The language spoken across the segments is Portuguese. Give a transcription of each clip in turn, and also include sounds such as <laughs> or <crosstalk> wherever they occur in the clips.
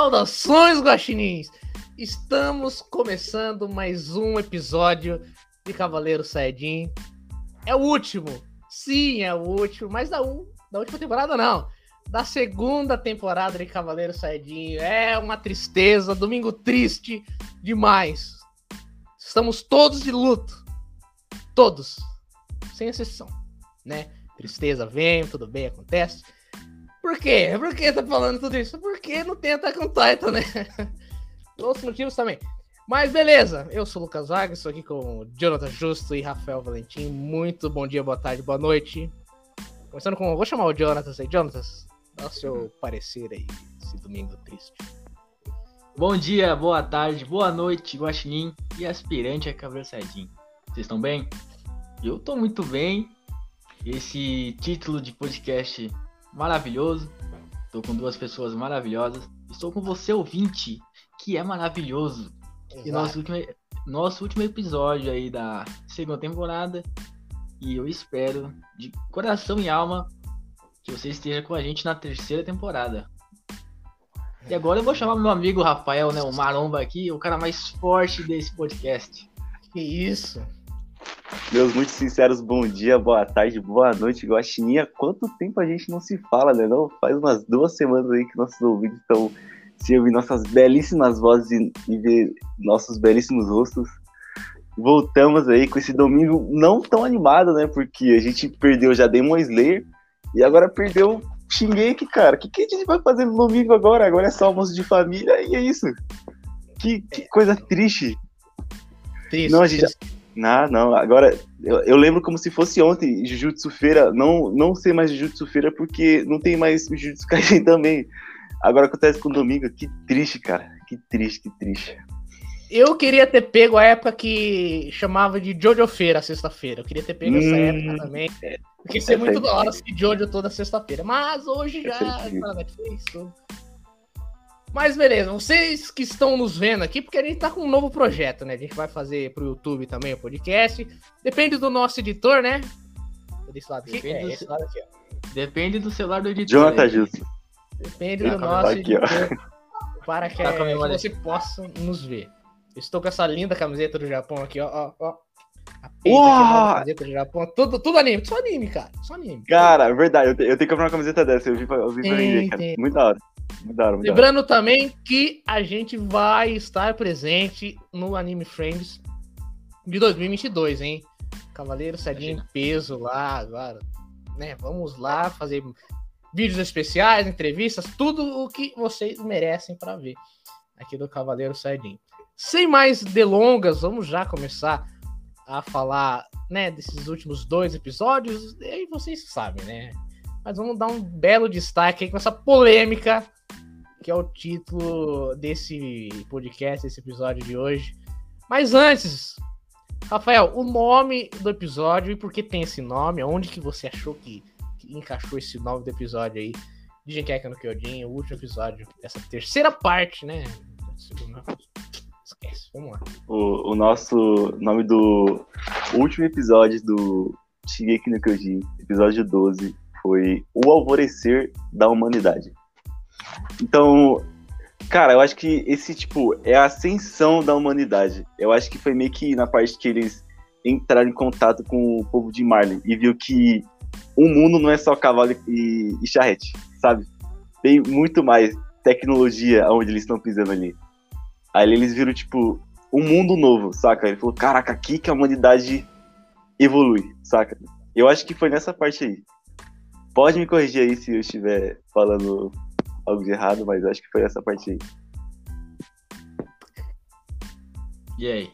Saudações, guaxinins! Estamos começando mais um episódio de Cavaleiro Saiyajin. É o último, sim, é o último, mas da, um, da última temporada não. Da segunda temporada de Cavaleiro Saiyajin. É uma tristeza, domingo triste demais. Estamos todos de luto. Todos, sem exceção, né? Tristeza vem, tudo bem, acontece. Por quê? Por que tá falando tudo isso? Porque não tem Attack on Titan, né? <laughs> Outros motivos também. Mas beleza, eu sou o Lucas Vargas, estou aqui com Jonathan Justo e Rafael Valentim. Muito bom dia, boa tarde, boa noite. Começando com. Vou chamar o Jonathan aí. Jonathan, dá o seu parecer aí, esse domingo triste. Bom dia, boa tarde, boa noite, Guaxinim e aspirante a Cavaleiro. Vocês estão bem? Eu tô muito bem. Esse título de podcast maravilhoso. Estou com duas pessoas maravilhosas. Estou com você, ouvinte, que é maravilhoso. Exato. E nosso último, nosso último episódio aí da segunda temporada. E eu espero, de coração e alma, que você esteja com a gente na terceira temporada. E agora eu vou chamar meu amigo Rafael, né, o Maromba aqui, o cara mais forte desse podcast. Que isso? Meus muito sinceros, bom dia, boa tarde, boa noite, Guaxininha. Quanto tempo a gente não se fala, né? Não? Faz umas duas semanas aí que nossos ouvidos estão se ouvir nossas belíssimas vozes e, e ver nossos belíssimos rostos. Voltamos aí com esse domingo não tão animado, né? Porque a gente perdeu já Demon Slayer e agora perdeu Shingeki, cara. O que, que a gente vai fazer no domingo agora? Agora é só almoço de família e é isso. Que, que coisa triste. Triste. Não, a gente já- triste. Não, agora eu, eu lembro como se fosse ontem, Jujutsu Feira, não, não sei mais Jujutsu Feira porque não tem mais Jujutsu Kaisen <laughs> também. Agora acontece com o domingo, que triste, cara, que triste, que triste. Eu queria ter pego a época que chamava de Jojo Feira, sexta-feira. Eu queria ter pego essa Hum, época também. Porque ia ser essa muito é da hora se Jojo toda sexta-feira. Mas hoje já Essa é na Netflix. Mas beleza, vocês que estão nos vendo aqui, porque a gente tá com um novo projeto, né? A gente vai fazer pro YouTube também o podcast. Depende do nosso editor, né? Desse lado aqui. Depende É, do lado aqui, ó. Depende do celular do editor. Jonathan. Justo. Depende Tá do nosso aqui, ó. editor. <laughs> Para que, Tá com a que você possa nos ver. Estou com essa linda camiseta do Japão aqui, ó. ó, ó. A camiseta do Japão. Tudo, tudo anime, só anime, cara. Só anime. Cara, é verdade, eu, te- eu tenho que comprar uma camiseta dessa, eu vi pra, eu vi pra Tem, vender, cara. Muito da hora. Da hora. Lembrando também que a gente vai estar presente no Anime Friends de 2022, hein? Cavaleiro Saiyajin em peso lá agora, né? Vamos lá fazer vídeos especiais, entrevistas, tudo o que vocês merecem para ver aqui do Cavaleiro Saiyajin. Sem mais delongas, vamos já começar a falar, né, desses últimos dois episódios. E aí vocês sabem, né? Mas vamos dar um belo destaque aí com essa polêmica que é o título desse podcast, desse episódio de hoje. Mas antes, Rafael, o nome do episódio e por que tem esse nome? Onde que você achou que, que encaixou esse nome do episódio aí? De Genkeka no Kyojin, o último episódio dessa terceira parte, né? Esquece, vamos lá. O, o nosso nome do último episódio do Shigeki no Kyojin, episódio 12, foi O Alvorecer da Humanidade. Então, cara, eu acho que esse, tipo, é a ascensão da humanidade. Eu acho que foi meio que na parte que eles entraram em contato com o povo de Marley e viu que o mundo não é só cavalo e, e charrete, sabe? Tem muito mais tecnologia onde eles estão pisando ali. Aí eles viram, tipo, um mundo novo, saca? Ele falou, caraca, aqui que a humanidade evolui, saca? Eu acho que foi nessa parte aí. Pode me corrigir aí se eu estiver falando algo de errado, mas acho que foi essa parte aí. E aí?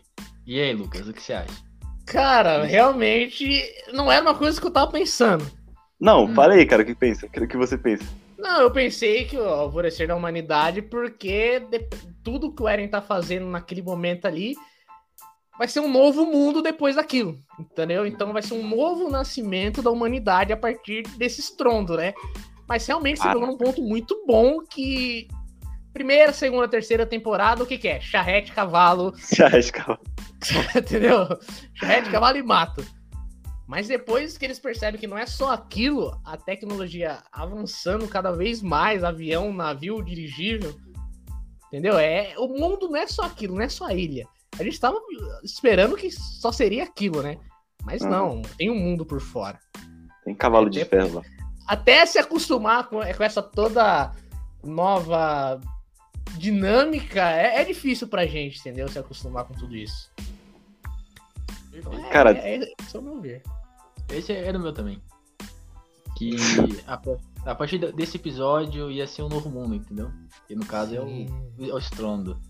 E aí, Lucas, o que você acha? Cara, realmente não era uma coisa que eu tava pensando. Não, Hum. fala aí, cara, o que pensa? O que você pensa? Não, eu pensei que o alvorecer da humanidade, porque de- tudo que o Eren tá fazendo naquele momento ali vai ser um novo mundo depois daquilo, entendeu? Então vai ser um novo nascimento da humanidade a partir desse estrondo, né? Mas realmente você Ah. pegou num ponto muito bom que primeira, segunda, terceira temporada, o que que é? Charrete, cavalo, <laughs> acho que <laughs> entendeu? Charrete, cavalo e mato. Mas depois que eles percebem que não é só aquilo, a tecnologia avançando cada vez mais, avião, navio, dirigível, Entendeu? É, o mundo não é só aquilo, não é só a ilha. A gente tava esperando que só seria aquilo, né? Mas Uhum. não, tem um mundo por fora. Tem cavalo de Até ferro lá. Até se acostumar com, com essa toda nova dinâmica, é, é difícil pra gente, entendeu? Se acostumar com tudo isso. Então, é, Cara- é, é, esse é o meu ver. Esse era o meu também. Que <laughs> a, a partir de- desse episódio ia ser um novo mundo, entendeu? Que no caso é o, Sim. é o Strondo.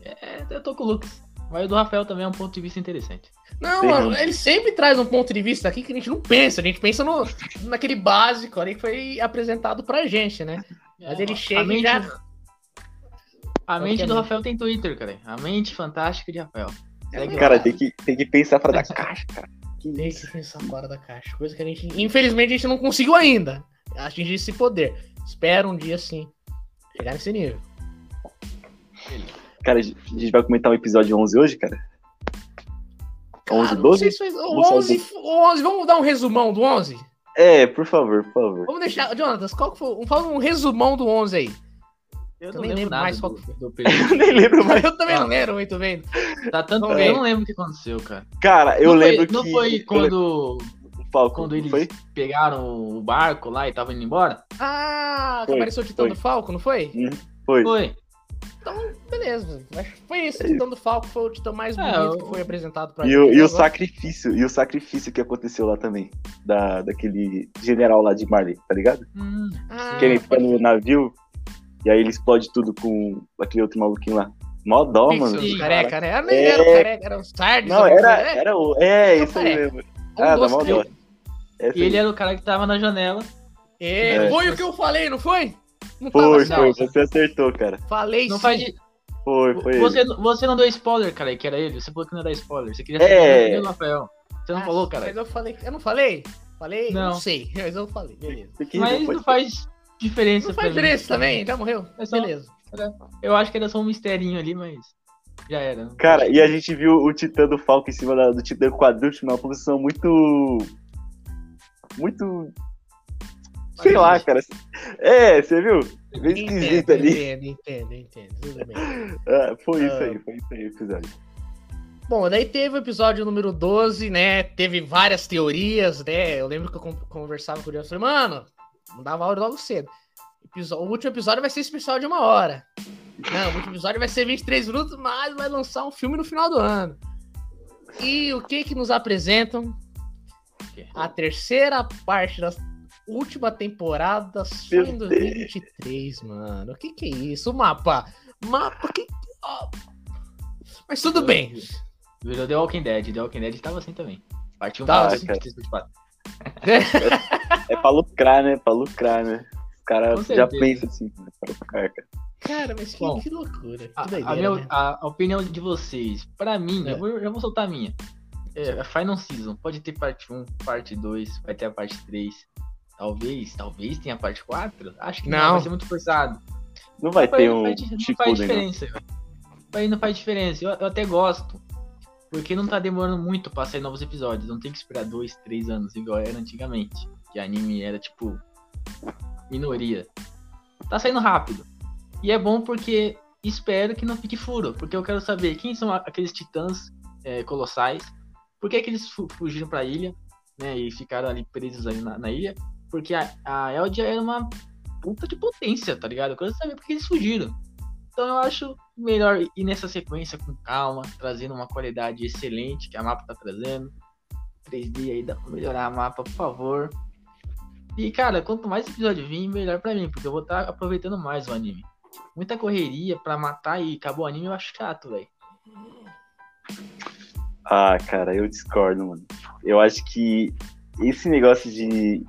É, eu tô com o Lucas. Mas o do Rafael também é um ponto de vista interessante. Não, Tem mano, ele sempre traz um ponto de vista aqui que a gente não pensa. A gente pensa no, naquele básico ali que foi apresentado pra gente, né? Mas ele chega a mente, e já. a mente do Obviamente. Rafael tem Twitter, cara. A mente fantástica de Rafael. Segue lá. Cara, tem que, tem que pensar fora da <laughs> caixa, cara. Que Tem isso? que pensar fora da caixa. Coisa que a gente, infelizmente, a gente não conseguiu ainda atingir esse poder. Espero um dia sim chegar nesse nível. Cara, a gente vai comentar o episódio 11 hoje, cara? 11, Ah, não 12? sei se foi- o Vamos só 11, o 11, vamos dar um resumão do 11? É, por favor, por favor. Vamos deixar. Jonatas, qual que foi? Fala um resumão do 11 aí. Eu Eu nem lembro mais qual que foi. do período. Eu <laughs> nem lembro mais. Eu também não lembro muito bem. Tá tanto Vamos eu não lembro o que aconteceu, cara. Cara, eu não lembro foi, que. Não foi quando, O Falcon, quando eles foi? pegaram o barco lá e estavam indo embora? Ah, que apareceu o Titão foi. do Falco, não foi? Foi. Foi. Beleza. Mas foi isso. O É Titão do Falco foi o Titão mais É, bonito o- que foi apresentado pra E gente. o, e o sacrifício, e o sacrifício que aconteceu lá também. Da, daquele general lá de Marley, tá ligado? Hum, Ah, que ele fica no navio e aí ele explode tudo com aquele outro maluquinho lá. Mó dó, Pixel, mano. Sim, careca, né? Nem É. era o careca, era o Sardes. Não, alguma era, era o. É, Não, isso aí mesmo. Um Ah, dá mó dó. E ele aí. era o cara que tava na janela. É, É. Foi o que eu falei, não foi? Não Foi, tava foi, você acertou, cara. Falei Não sim. faz. Foi, foi. você, ele. você não deu spoiler, cara, que era ele. Você falou que não ia dar spoiler. Você queria É. saber do Rafael. Você não Ah, falou, cara. Mas eu falei. Eu não falei? Falei? Não, Não. sei. Mas eu falei, beleza. Mas não pode- faz diferença Não faz mim. diferença também, já morreu? É só- Beleza. Eu acho que era só um misterinho ali, mas já era. Cara, e a gente viu o Titã do Falco em cima da- do Titã Quadrúpede numa posição muito. Muito. Sei lá, cara. É, você viu? Bem esquisito ali. entendo, entendo, entendo. Tudo bem. <laughs> Ah, foi isso Ah. aí, foi isso aí o episódio. Bom, daí teve o episódio número 12, né? Teve várias teorias, né? Eu lembro que eu con- conversava com o Diego, falei, mano, não dava áudio logo cedo. O último episódio vai ser especial de uma hora. Não, o último episódio vai ser 23 minutos, mas vai lançar um filme no final do ano. E o que que nos apresentam? A terceira parte da última temporada só Meu em Deus. 2023, mano. O que que é isso? O mapa. Mapa que... ó. Mas tudo bem. Virou The Walking Dead. The Walking Dead tava assim também. Partiu um Tá, parte, cara. três, quatro. É pra lucrar, né? Pra lucrar, né? Os caras Com já certeza. pensam assim, né? Pra lucrar, cara. Cara, mas que, Bom, que loucura. Que A, doideira, a, meu- né? a- a opinião de vocês, pra mim, É. eu, vou, eu vou soltar a minha. É, Final Season, pode ter parte 1, parte 2, vai ter a parte 3. Talvez, talvez tenha parte 4. Acho que não, Não. vai ser muito forçado. Não vai ter não um faz, não tipo faz nenhum. diferença. velho. Aí não faz diferença. Eu, eu até gosto. Porque não tá demorando muito pra sair novos episódios. Não tem que esperar dois, três anos, igual era antigamente. Que anime era tipo. minoria. Tá saindo rápido. E é bom porque espero que não fique furo. Porque eu quero saber quem são aqueles titãs é, colossais. Por que, que eles fu- fugiram pra ilha, né? E ficaram ali presos ali na, na ilha. Porque a, a Eldia era uma puta de potência, tá ligado? Eu quero saber por que eles fugiram. Então eu acho melhor ir nessa sequência com calma, trazendo uma qualidade excelente que a mapa tá trazendo. 3D aí dá pra melhorar a mapa, por favor. E cara, quanto mais episódio vir, melhor pra mim, porque eu vou estar aproveitando mais o anime. Muita correria pra matar e acabou o anime, eu acho chato, velho. Ah, cara, eu discordo, mano. Eu acho que esse negócio de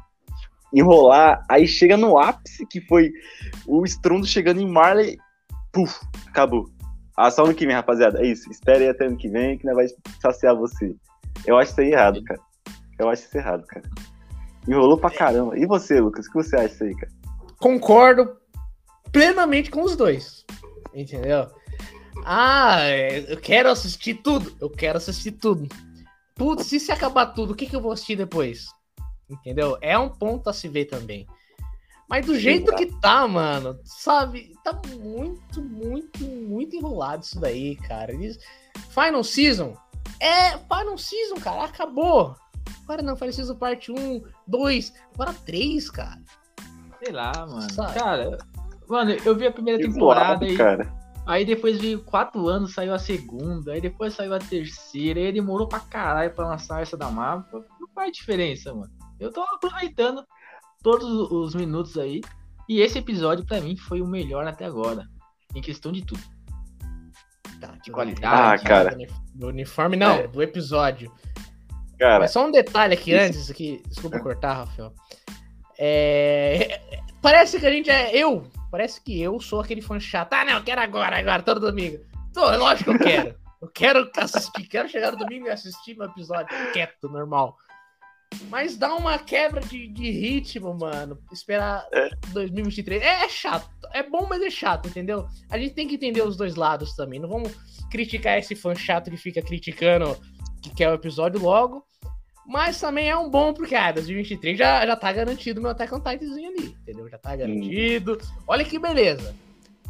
enrolar, aí chega no ápice, que foi o estrondo chegando em Marley, puf, acabou. Ah, só ano que vem, rapaziada. É isso. Espere aí até ano que vem que nós vai saciar você. Eu acho isso aí errado, cara. Eu acho isso errado, cara. Enrolou pra caramba. E você, Lucas? O que você acha disso aí, cara? Concordo plenamente com os dois. Entendeu? Ah, é, eu quero assistir tudo. Eu quero assistir tudo. Putz, e se acabar tudo, o que, que eu vou assistir depois? Entendeu? É um ponto a se ver também. Mas do jeito que tá, mano, sabe? Tá muito, muito, muito enrolado isso daí, cara. Eles- Final Season é Final Season, cara. Acabou. Agora não, Final Season parte 1, 2, agora 3, cara. Sei lá, mano. Sabe? Cara, mano, eu vi a primeira Que temporada e cara. aí depois veio quatro anos, saiu a segunda, aí depois saiu a terceira, aí demorou pra caralho pra lançar essa da mapa. Não faz diferença, mano. Eu tô aproveitando todos os minutos aí. E esse episódio, pra mim, foi o melhor até agora. Em questão de tudo. Tá, tudo qualidade. bem. Ah, cara. Do uniforme, não, É. do episódio. Cara, Mas só um detalhe aqui Isso. antes, aqui, desculpa cortar, Rafael. É, <laughs> Parece que a gente é. Eu, parece que eu sou aquele fã chato. Ah, não, eu quero agora, agora, todo domingo. Tô, é lógico que eu quero. Eu quero assistir, quero chegar no domingo e assistir meu episódio quieto, normal. Mas dá uma quebra de, de ritmo, mano. Esperar 2023. É, é chato. É bom, mas é chato, entendeu? A gente tem que entender os dois lados também. Não vamos criticar esse fã chato que fica criticando que quer o episódio logo. Mas também é um bom, porque, ah, 2023 já, já tá garantido meu Attack on Titanzinho ali, entendeu? Já tá garantido. Olha que beleza.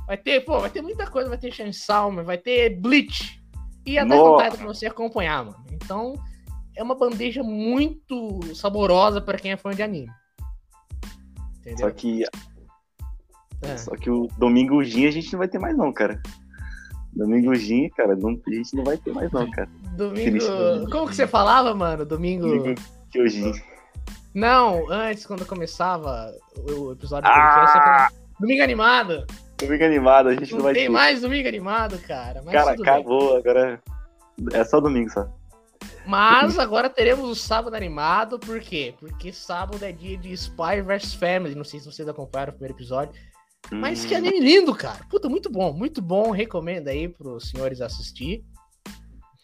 Vai ter, pô, vai ter muita coisa, vai ter Chainsaw, vai ter Bleach. E Attack on Nossa. Titan pra você acompanhar, mano. Então, é uma bandeja muito saborosa pra quem é fã de anime. Entendeu? só que, É. só que o Domingo Gin a gente não vai ter mais não, cara. Domingo Gin, cara, não- a gente não vai ter mais não, cara. Domingo. Triste. Como que você falava, mano? Domingo. Domingo Kyojin. Não, antes, quando começava o episódio Ah! Domingo animado. Domingo animado, a gente não, Não vai tem ter. mais domingo animado, cara. Cara, acabou, agora é só domingo só. Mas agora teremos o sábado animado, por quê? Porque sábado é dia de Spy vs Family. Não sei se vocês acompanharam o primeiro episódio. Mas que Hum, anime lindo, cara. Puta, muito bom, muito bom. Recomendo aí pros senhores assistir.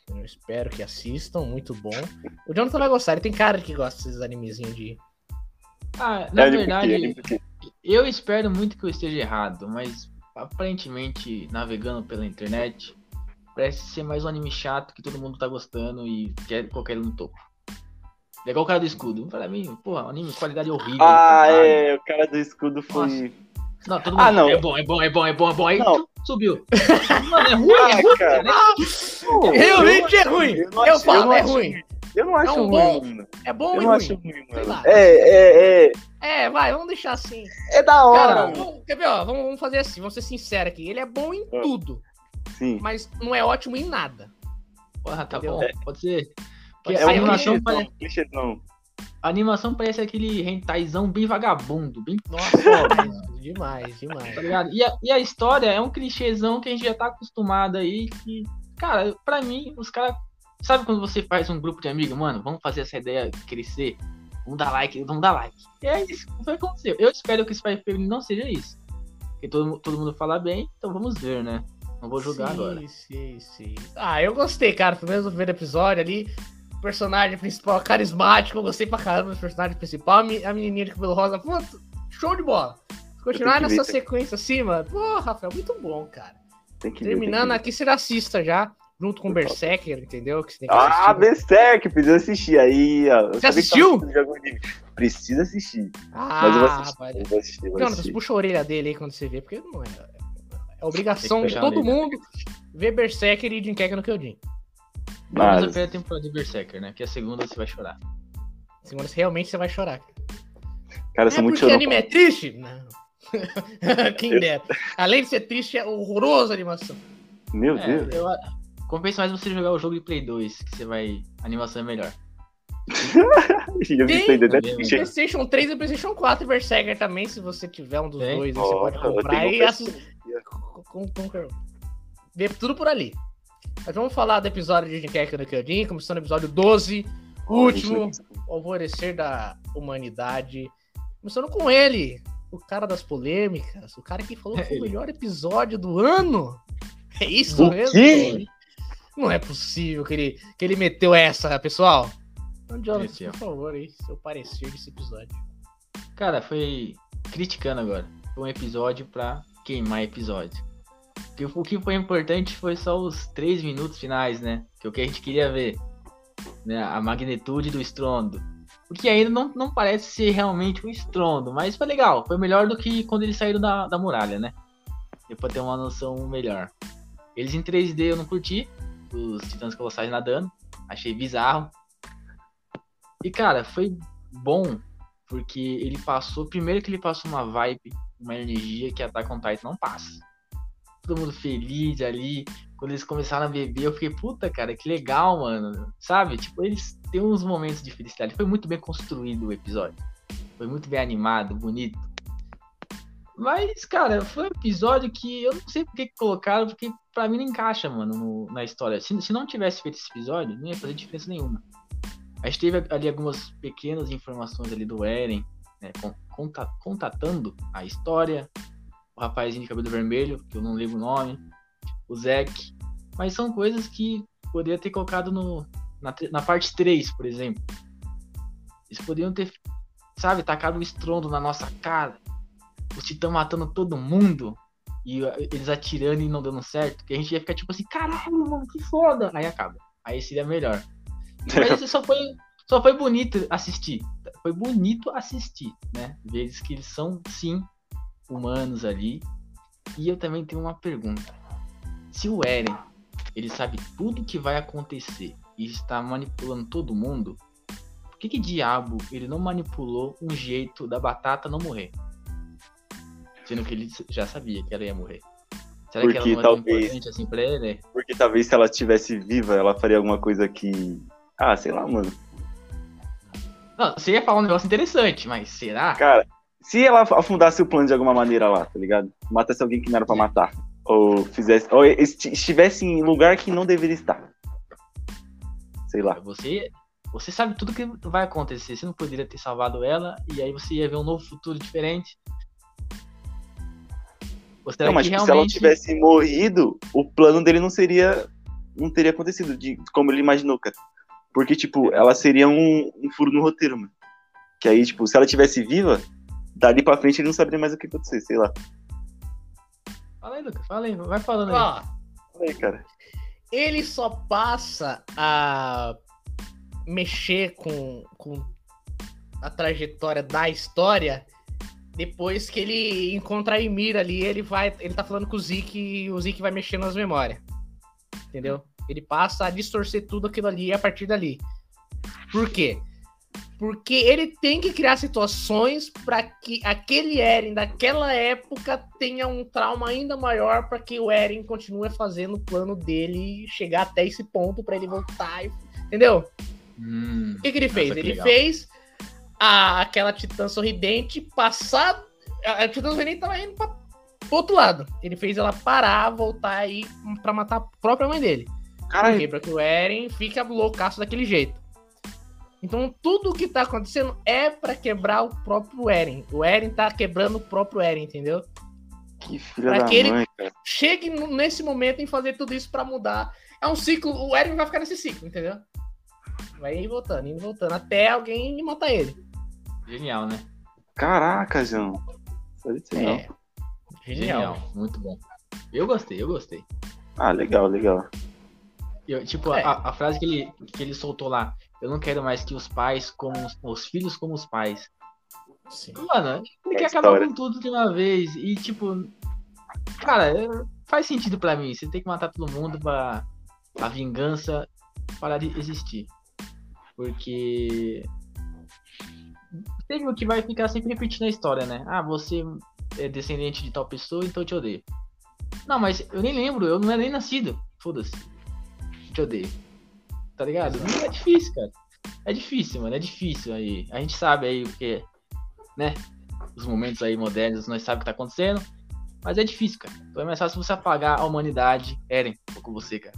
Eu espero que assistam, muito bom. O Jonathan vai gostar, ele tem cara que gosta desses animezinhos de. Ah, na é verdade, eu espero muito que eu esteja errado, mas aparentemente, navegando pela internet, parece ser mais um anime chato que todo mundo tá gostando e quer qualquer um no topo. É igual o cara do escudo. Pra mim, porra, um anime de qualidade horrível. Ah, caralho. é, o cara do escudo foi. Não, todo mundo. Ah, não. É bom, é bom, é bom, é bom, é bom. Aí Não. tu subiu. Mano, é ruim, é ruim, Ah, cara. né? Realmente é ruim! eu não Eu acho- falo, eu não é acho ruim. Eu não acho É um ruim, bom- mano. É bom Eu e não ruim. acho ruim, Sei mano. lá. É, é, é. É, vai, vamos deixar assim. É da hora, Cara, vamos, quer ver, ó, vamos, vamos fazer assim, vamos ser sinceros aqui. Ele é bom em Ah. tudo, Sim. mas não é ótimo em nada. Porra, tá Entendeu? bom, pode ser. Porque Pode a ser, animação, clichêzão, parece, clichêzão. a animação parece aquele rentaizão bem vagabundo, bem Nossa, <laughs> demais, demais, demais. tá ligado? E a, e a história é um clichêzão que a gente já tá acostumado aí, que, cara, pra mim, os caras. Sabe quando você faz um grupo de amigos, mano, vamos fazer essa ideia crescer? Vamos dar like, vamos dar like. E é isso que aconteceu. Eu espero que o Spy Family não seja isso. Porque todo, todo mundo fala bem, então vamos ver, né? Não vou julgar sim, agora. Sim, sim. Ah, eu gostei, cara. Pelo menos no primeiro episódio ali. O personagem principal carismático, eu gostei pra caramba do personagem principal. A me- a menininha de cabelo rosa, show de bola. Se continuar ver nessa isso sequência assim, mano, pô, Rafael, muito bom, cara. Tem que ver, Terminando tem aqui, você já assista já, junto com o Berserker, entendeu? Que você ver. Ah, Berserk, precisa assistir. Aí, ó. Que assistiu? Precisa assistir. Ah, Mas eu vou assistir. rapaz. Eu vou assistir, eu vou puxa a orelha dele aí quando você vê, porque não é. É obrigação de a todo orelha. mundo ver Berserker e Jinkek no Kyojin. Vamos a Mas, primeira temporada de Berserker, né? Que a segunda você vai chorar. Segunda, realmente você vai chorar. cara, eu É sou muito porque chorão. anime é triste? Não. <laughs> Quem dera. Além de ser triste, é horroroso a animação. Meu É, Deus. eu, compensa mais você jogar o jogo de Play 2, que você vai. A animação é melhor. <laughs> Eu Tem, ser. PlayStation 3 e PlayStation 4 e Berserker também, se você tiver um dos Tem. dois, aí você pode comprar tenho e com, ver tudo por ali. Mas vamos falar do episódio de Jinkek no Kyojin, começando no episódio 12, último, o alvorecer da humanidade. Começando com ele, o cara das polêmicas, o cara que falou que foi o melhor episódio do ano. É isso O mesmo? quê? Não é possível que ele, que ele meteu essa, pessoal. Então, Jonathan, Meteu. por favor, aí, seu parecer desse episódio. Cara, foi criticando agora. Foi um episódio pra queimar episódio. O que foi importante foi só os três minutos finais, né? Que é o que a gente queria ver. Né? A magnitude do estrondo. Porque ainda não, não parece ser realmente um estrondo, mas foi legal. Foi melhor do que quando eles saíram da, da muralha, né? Deu pra ter uma noção melhor. Eles em 3D eu não curti, os Titãs Colossais nadando. Achei bizarro. E, cara, foi bom, porque ele passou. Primeiro que ele passou uma vibe, uma energia que Attack on Titan não passa. Todo mundo feliz ali. Quando eles começaram a beber, eu fiquei, puta, cara, que legal, mano. Sabe? Tipo, eles têm uns momentos de felicidade. Foi muito bem construído o episódio. Foi muito bem animado, bonito. Mas, cara, foi um episódio que eu não sei por que colocaram, porque pra mim não encaixa, mano, no, na história. Se, se não tivesse feito esse episódio, não ia fazer diferença nenhuma. A gente teve ali algumas pequenas informações ali do Eren, né, contatando a história, o rapazinho de cabelo vermelho, que eu não lembro o nome, o Zack, mas são coisas que poderia ter colocado no, na, na parte 3, por exemplo. Eles poderiam ter, sabe, tacado um estrondo na nossa cara, os titãs matando todo mundo e eles atirando e não dando certo, que a gente ia ficar tipo assim, caralho, mano, que foda. Aí acaba. Aí seria melhor. Mas só foi, só foi bonito assistir. Foi bonito assistir, né? Vezes que eles são, sim, humanos ali. E eu também tenho uma pergunta. Se o Eren, ele sabe tudo que vai acontecer e está manipulando todo mundo, por que que diabo ele não manipulou um jeito da batata não morrer? Sendo que ele já sabia que ela ia morrer. Será porque que ela não é talvez, assim pra ele? Porque talvez se ela estivesse viva, ela faria alguma coisa que. Ah, sei lá, mano. Não, você ia falar um negócio interessante, mas será? Cara, se ela afundasse o plano de alguma maneira lá, tá ligado? Matasse alguém que não era pra matar. Ou fizesse. Ou estivesse em lugar que não deveria estar. Sei lá. Você. Você sabe tudo que vai acontecer. Você não poderia ter salvado ela, e aí você ia ver um novo futuro diferente. Não, mas tipo, realmente... se ela tivesse morrido, o plano dele não seria. Não teria acontecido de como ele imaginou, cara. Porque, tipo, ela seria um, um furo no roteiro, mano. Que aí, tipo, se ela tivesse viva, dali pra frente ele não saberia mais o que acontecer, sei lá. Fala aí, Lucas, fala aí, vai falando aí. Fala aí, cara. Ele só passa a mexer com, com a trajetória da história depois que ele encontra a Emir ali, ele vai. Ele tá falando com o Zeke e o Zeke vai mexendo nas memórias. Entendeu? Ele passa a distorcer tudo aquilo ali a partir dali. Por quê? Porque ele tem que criar situações para que aquele Eren daquela época tenha um trauma ainda maior para que o Eren continue fazendo o plano dele chegar até esse ponto para ele voltar. Entendeu? Hum, o que, que ele fez? Que ele legal. fez a, aquela titã sorridente passar. A, a titã sorridente tava indo pra, pro outro lado. Ele fez ela parar, voltar aí pra matar a própria mãe dele. Caralho. Pra que o Eren fique loucaço daquele jeito. Então, tudo o que tá acontecendo é para quebrar o próprio Eren. O Eren tá quebrando o próprio Eren, entendeu? Que filha pra da que mãe, ele cara. chegue nesse momento em fazer tudo isso para mudar. É um ciclo, o Eren vai ficar nesse ciclo, entendeu? Vai ir voltando, indo voltando, até alguém matar ele. Genial, né? Caraca, João. É. Genial. Genial, muito bom. Eu gostei, eu gostei. Ah, legal, legal. Eu, tipo, é. a, a, frase que ele, que ele soltou lá, eu não quero mais que os pais como os, os filhos como os pais. Sim. Mano, ele é quer acabar com tudo de uma vez. E tipo, cara, é, faz sentido para mim. Você tem que matar todo mundo pra a vingança parar de existir. Porque teve o que vai ficar sempre repetindo a história, né? Ah, você é descendente de tal pessoa, então eu te odeio. Não, mas eu nem lembro, eu não era nem nascido. Foda-se. Te odeio. Tá ligado? Não é difícil, cara. É difícil, mano. É difícil aí. A gente sabe aí o que, né? Os momentos aí modernos, nós sabemos o que tá acontecendo. Mas é difícil, cara. Então é mais fácil você apagar a humanidade. Eren, com você, cara.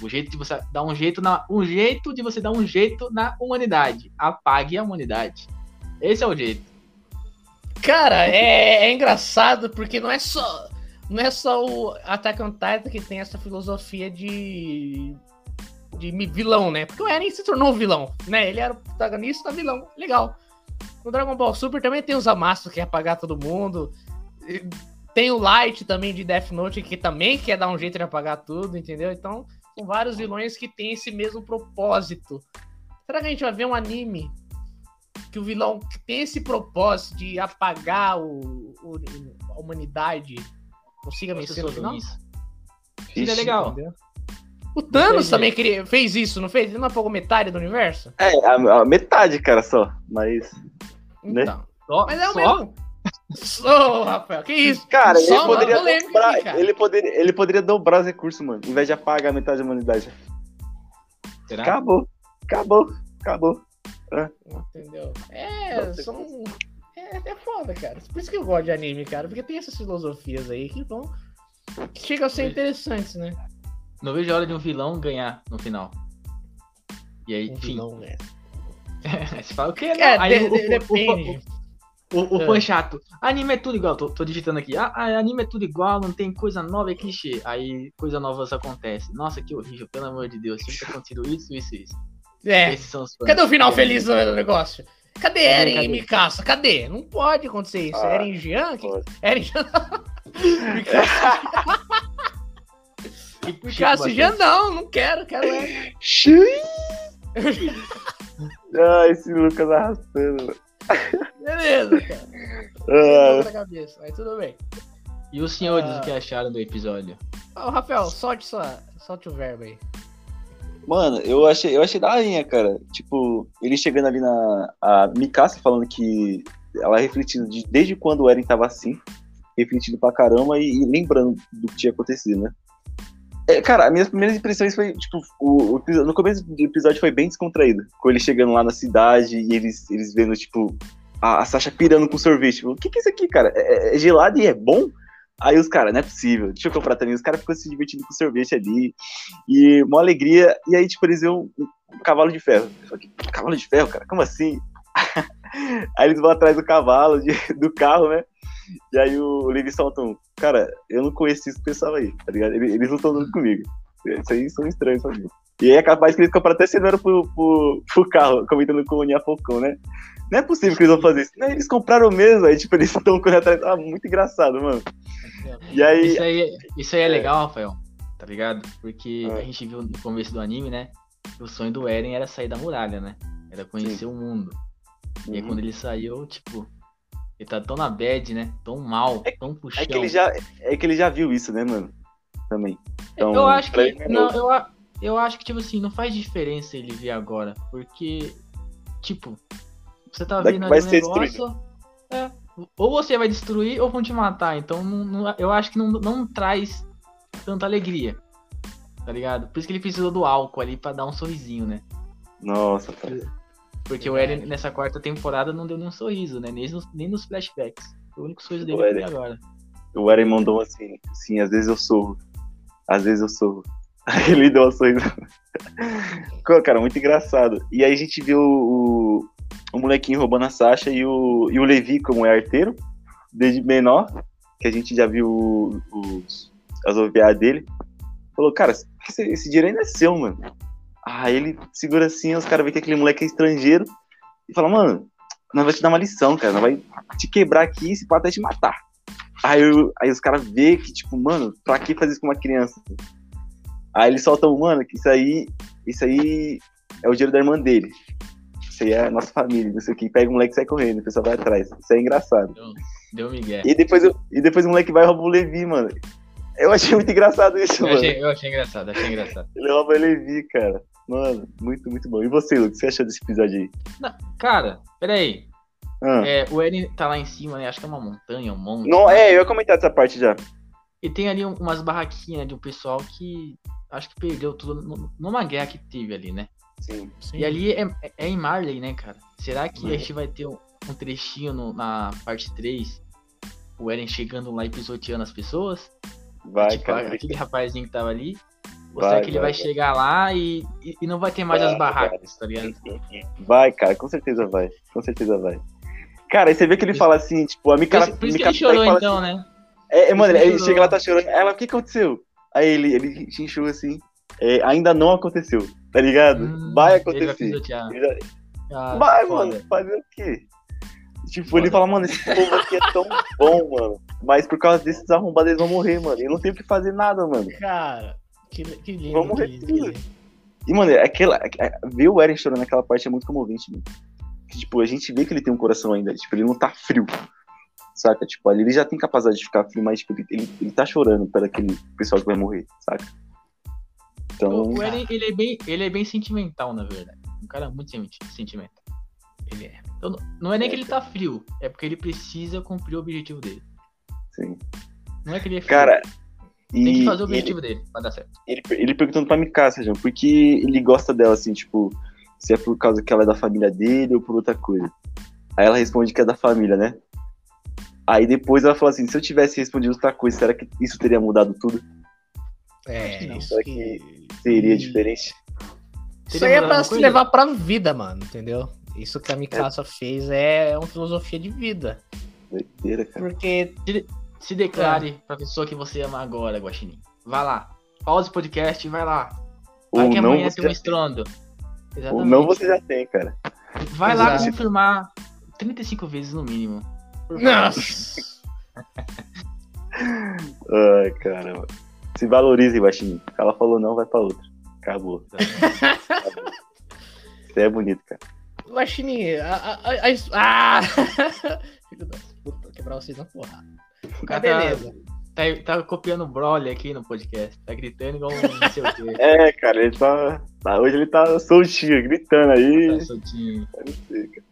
O jeito de você dar um jeito na. Um jeito de você dar um jeito na humanidade. Apague a humanidade. Esse é o jeito. Cara, é, é engraçado porque não é só. Não é só o Attack on Titan que tem essa filosofia de. de vilão, né? Porque o Eren se tornou vilão, né? Ele era o protagonista, vilão. Legal. No Dragon Ball Super também tem os Amastos que quer apagar todo mundo. Tem o Light também de Death Note que também quer dar um jeito de apagar tudo, entendeu? Então, são vários vilões que têm esse mesmo propósito. Será que a gente vai ver um anime que o vilão tem esse propósito de apagar o, o- a humanidade consiga As vencer no final? isso. Isso é legal. Entendeu? O Thanos Entendi. também queria, fez isso, não fez? Ele não apagou metade do universo? É, a, a metade, cara, só. Mas. Né? Então. Só, Mas é o só? mesmo. Ô, Rafael, que isso? Cara, Só ele poderia, dobrar, aqui, cara. ele, poderia, ele poderia dobrar os recursos, mano. Em vez de apagar a metade da humanidade. Será? Acabou. Acabou. Acabou. Entendeu? É, são. É, é foda, cara. Por isso que eu gosto de anime, cara. Porque tem essas filosofias aí que vão. que chegam a ser interessantes, né? Não vejo a hora de um vilão ganhar no final. E aí, Um enfim. vilão, né? <laughs> Você fala o quê? É, Não, aí de- o- de- o- o- depende. O, o, o É. fã chato. Anime é tudo igual. Tô, tô digitando aqui. Ah, ah, anime é tudo igual, não tem coisa nova, é clichê. Aí coisa nova acontece. Nossa, que horrível, pelo amor de Deus. Que ter acontecido isso, isso, isso. É. Cadê o final feliz do negócio? Cadê Eren Cadê? e Mikasa? Cadê? Não pode acontecer isso. Ah, Eren e Jean? Que... Eren e Jean. Mikasa E e Jean não, não quero, quero Eren. Xiii. ah, esse Lucas arrastando. mano. Beleza, cara. <laughs> Ah, na cabeça, mas tudo bem. E os senhores, Ah. o que acharam do episódio? Ô, Rafael, solte, sua, solte o verbo aí. Mano, eu achei, eu achei daorinha, cara. Tipo, ele chegando ali na. A Mikasa falando que ela refletindo de, desde quando o Eren tava assim, refletindo pra caramba e, e lembrando do que tinha acontecido, né? É, cara, as minhas primeiras impressões foi, tipo, o, o no começo do episódio foi bem descontraído. Com ele chegando lá na cidade e eles, eles vendo, tipo, a, a Sasha pirando com sorvete. Tipo, o que que é isso aqui, cara? É, é gelado e é bom? Aí os caras, não é possível, deixa eu comprar também. Os caras ficam se divertindo com sorvete ali. E uma alegria. E aí, tipo, eles viram um, cavalo de ferro. Falei, cavalo de ferro, cara? Como assim? <laughs> aí eles vão atrás do cavalo, de- do carro, né? E aí o, Levi solta um, cara, eu não conheci esse pessoal aí, tá ligado? Eles, eles não estão dando comigo. Isso aí são estranhos pra mim. E aí é capaz que eles compraram até cenoura pro, pro, pro carro, comentando com o Nia Falcão, né? Não é possível que eles vão fazer isso. Não, eles compraram mesmo, aí tipo, eles <laughs> estão correndo atrás. Ah, muito engraçado, mano. E aí. Isso aí, isso aí é, É. legal, Rafael. Tá ligado? Porque É. a gente viu no começo do anime, né? que O sonho do Eren era sair da muralha, né? Era conhecer o mundo. E aí Uhum. quando ele saiu, tipo, ele tá tão na bad, né? Tão mal, tão puxão. É que ele já, é que ele já viu isso, né, mano? Também. Então, eu acho que. é Não, novo. eu, eu acho que, tipo assim, não faz diferença ele ver agora. Porque, tipo, você tá Daqui vendo vai ali um ser negócio. É, ou você vai destruir ou vão te matar. Então não, não- eu acho que não, não traz tanta alegria. Tá ligado? Por isso que ele precisou do álcool ali pra dar um sorrisinho, né? Nossa, cara. Porque o Eren nessa quarta temporada não deu nenhum sorriso, né? Nem nos, nem nos flashbacks. O único sorriso dele foi agora. O Eren mandou assim, sim, às vezes eu sorro. Às vezes eu sorro. <laughs> Ele sorriso. Pô, Cara, muito engraçado. E aí a gente viu o, o molequinho roubando a Sasha e o, e o Levi como é arteiro, desde menor, que a gente já viu os, as OVA dele. Falou, cara, esse, esse dinheiro ainda é seu, mano. Aí ele segura assim, os caras veem que aquele moleque é estrangeiro e fala, mano, nós vai te dar uma lição, cara. Nós vai te quebrar aqui e se pode até te matar. Aí, o- aí os caras vê que, tipo, mano, pra que fazer isso com uma criança? Aí eles soltam, mano, que isso aí, isso aí é o dinheiro da irmã dele. Isso aí é a nossa família, não sei o que. Pega o moleque e sai correndo, o pessoal vai atrás. Isso é engraçado. Deu Miguel. E depois, eu- e depois o moleque vai e rouba o Levi, mano. Eu achei muito engraçado isso, Eu mano. achei, eu achei engraçado, achei engraçado. Ele rouba o Levi, cara. Mano, muito, muito bom. E você, Lucas, o que você achou desse episódio aí? Cara, peraí. Ah. É, o Eren tá lá em cima, né? Acho que é uma montanha, um monte. Não, é, eu ia comentar dessa parte já. E tem ali um- umas barraquinhas de um pessoal que acho que perdeu tudo nu- numa guerra que teve ali, né? Sim. E ali é, é em Marley, né, cara? Será que Uhum. a gente vai ter um, um trechinho no- na parte 3? O Eren chegando lá e pisoteando as pessoas? Vai, tipo, cara. aquele rapazinho que tava ali? Ou Vai, será que ele vai, vai, vai. chegar lá e, e, e não vai ter mais Vai, as barracas, tá ligado? Vai, cara, com certeza vai. Com certeza vai. Cara, aí você vê que ele fala assim, tipo, a Por Mikasa. isso, por isso que ele chorou vai então, assim, né? É, é, mano, Ele chega lá, tá chorando. Ela, o que aconteceu? Aí ele, ele enxuga assim. é, ainda não aconteceu, tá ligado? Hum, vai ele acontecer. Ele já- Ah, vai, mano, fazer o quê? Tipo, Foda. ele fala, mano, esse povo aqui é tão <laughs> bom, mano. Mas por causa desses arrombados, eles vão morrer, mano. Eu não tenho o que fazer nada, mano. Cara, que, que lindo. Vamos que morrer lindo, tudo. lindo. E, mano, aquela, é- ver o Eren chorando naquela parte é muito comovente, mano. que, tipo, a gente vê que ele tem um coração ainda. Tipo, ele não tá frio. Saca? Tipo, ele já tem capacidade de ficar frio, mas tipo, ele, ele, ele tá chorando pelo aquele pessoal que vai morrer, saca? Então. O Eren, ele é, bem, ele é bem sentimental, na verdade. Um cara muito senti- sentimental. Ele é. Então, não- é nem que ele tá frio, é porque ele precisa cumprir o objetivo dele. Sim. Não é que ele é frio. Cara, tem que fazer o ele, objetivo dele pra dar certo. ele, ele perguntando pra Mikasa, João, por que ele gosta dela, assim, tipo, se é por causa que ela é da família dele ou por outra coisa. Aí ela responde que é da família, né? Aí depois ela fala assim, se eu tivesse respondido outra coisa, será que isso teria mudado tudo? É, que não. isso Será que... Seria diferente? Isso aí é pra se coisa? levar pra vida, mano, entendeu? Isso que a Mikasa fez é uma filosofia de vida. Doideira, cara. Porque Se declare pra pessoa que você ama agora, Guaxinim. Vai lá. Pausa o podcast e vai lá. Vai Ou que não, amanhã você tem um já, estrondo. ou não você já tem, cara. Vai lá Exato. confirmar 35 vezes no mínimo. Nossa! Ai, caramba. Se valorize, baixinho. Ela falou não, vai pra outra. Acabou. <laughs> Aí é bonito, cara. Guaxinim, a, a, a, a- Ah! <laughs> Filho da puta, quebrar vocês na porrada. Mas cara beleza. tá, tá, tá copiando o Broly aqui no podcast. Tá gritando igual um não sei o quê. <laughs> É, cara, ele tá. tá- hoje ele tá soltinho, gritando aí. Tá soltinho. Não sei, cara.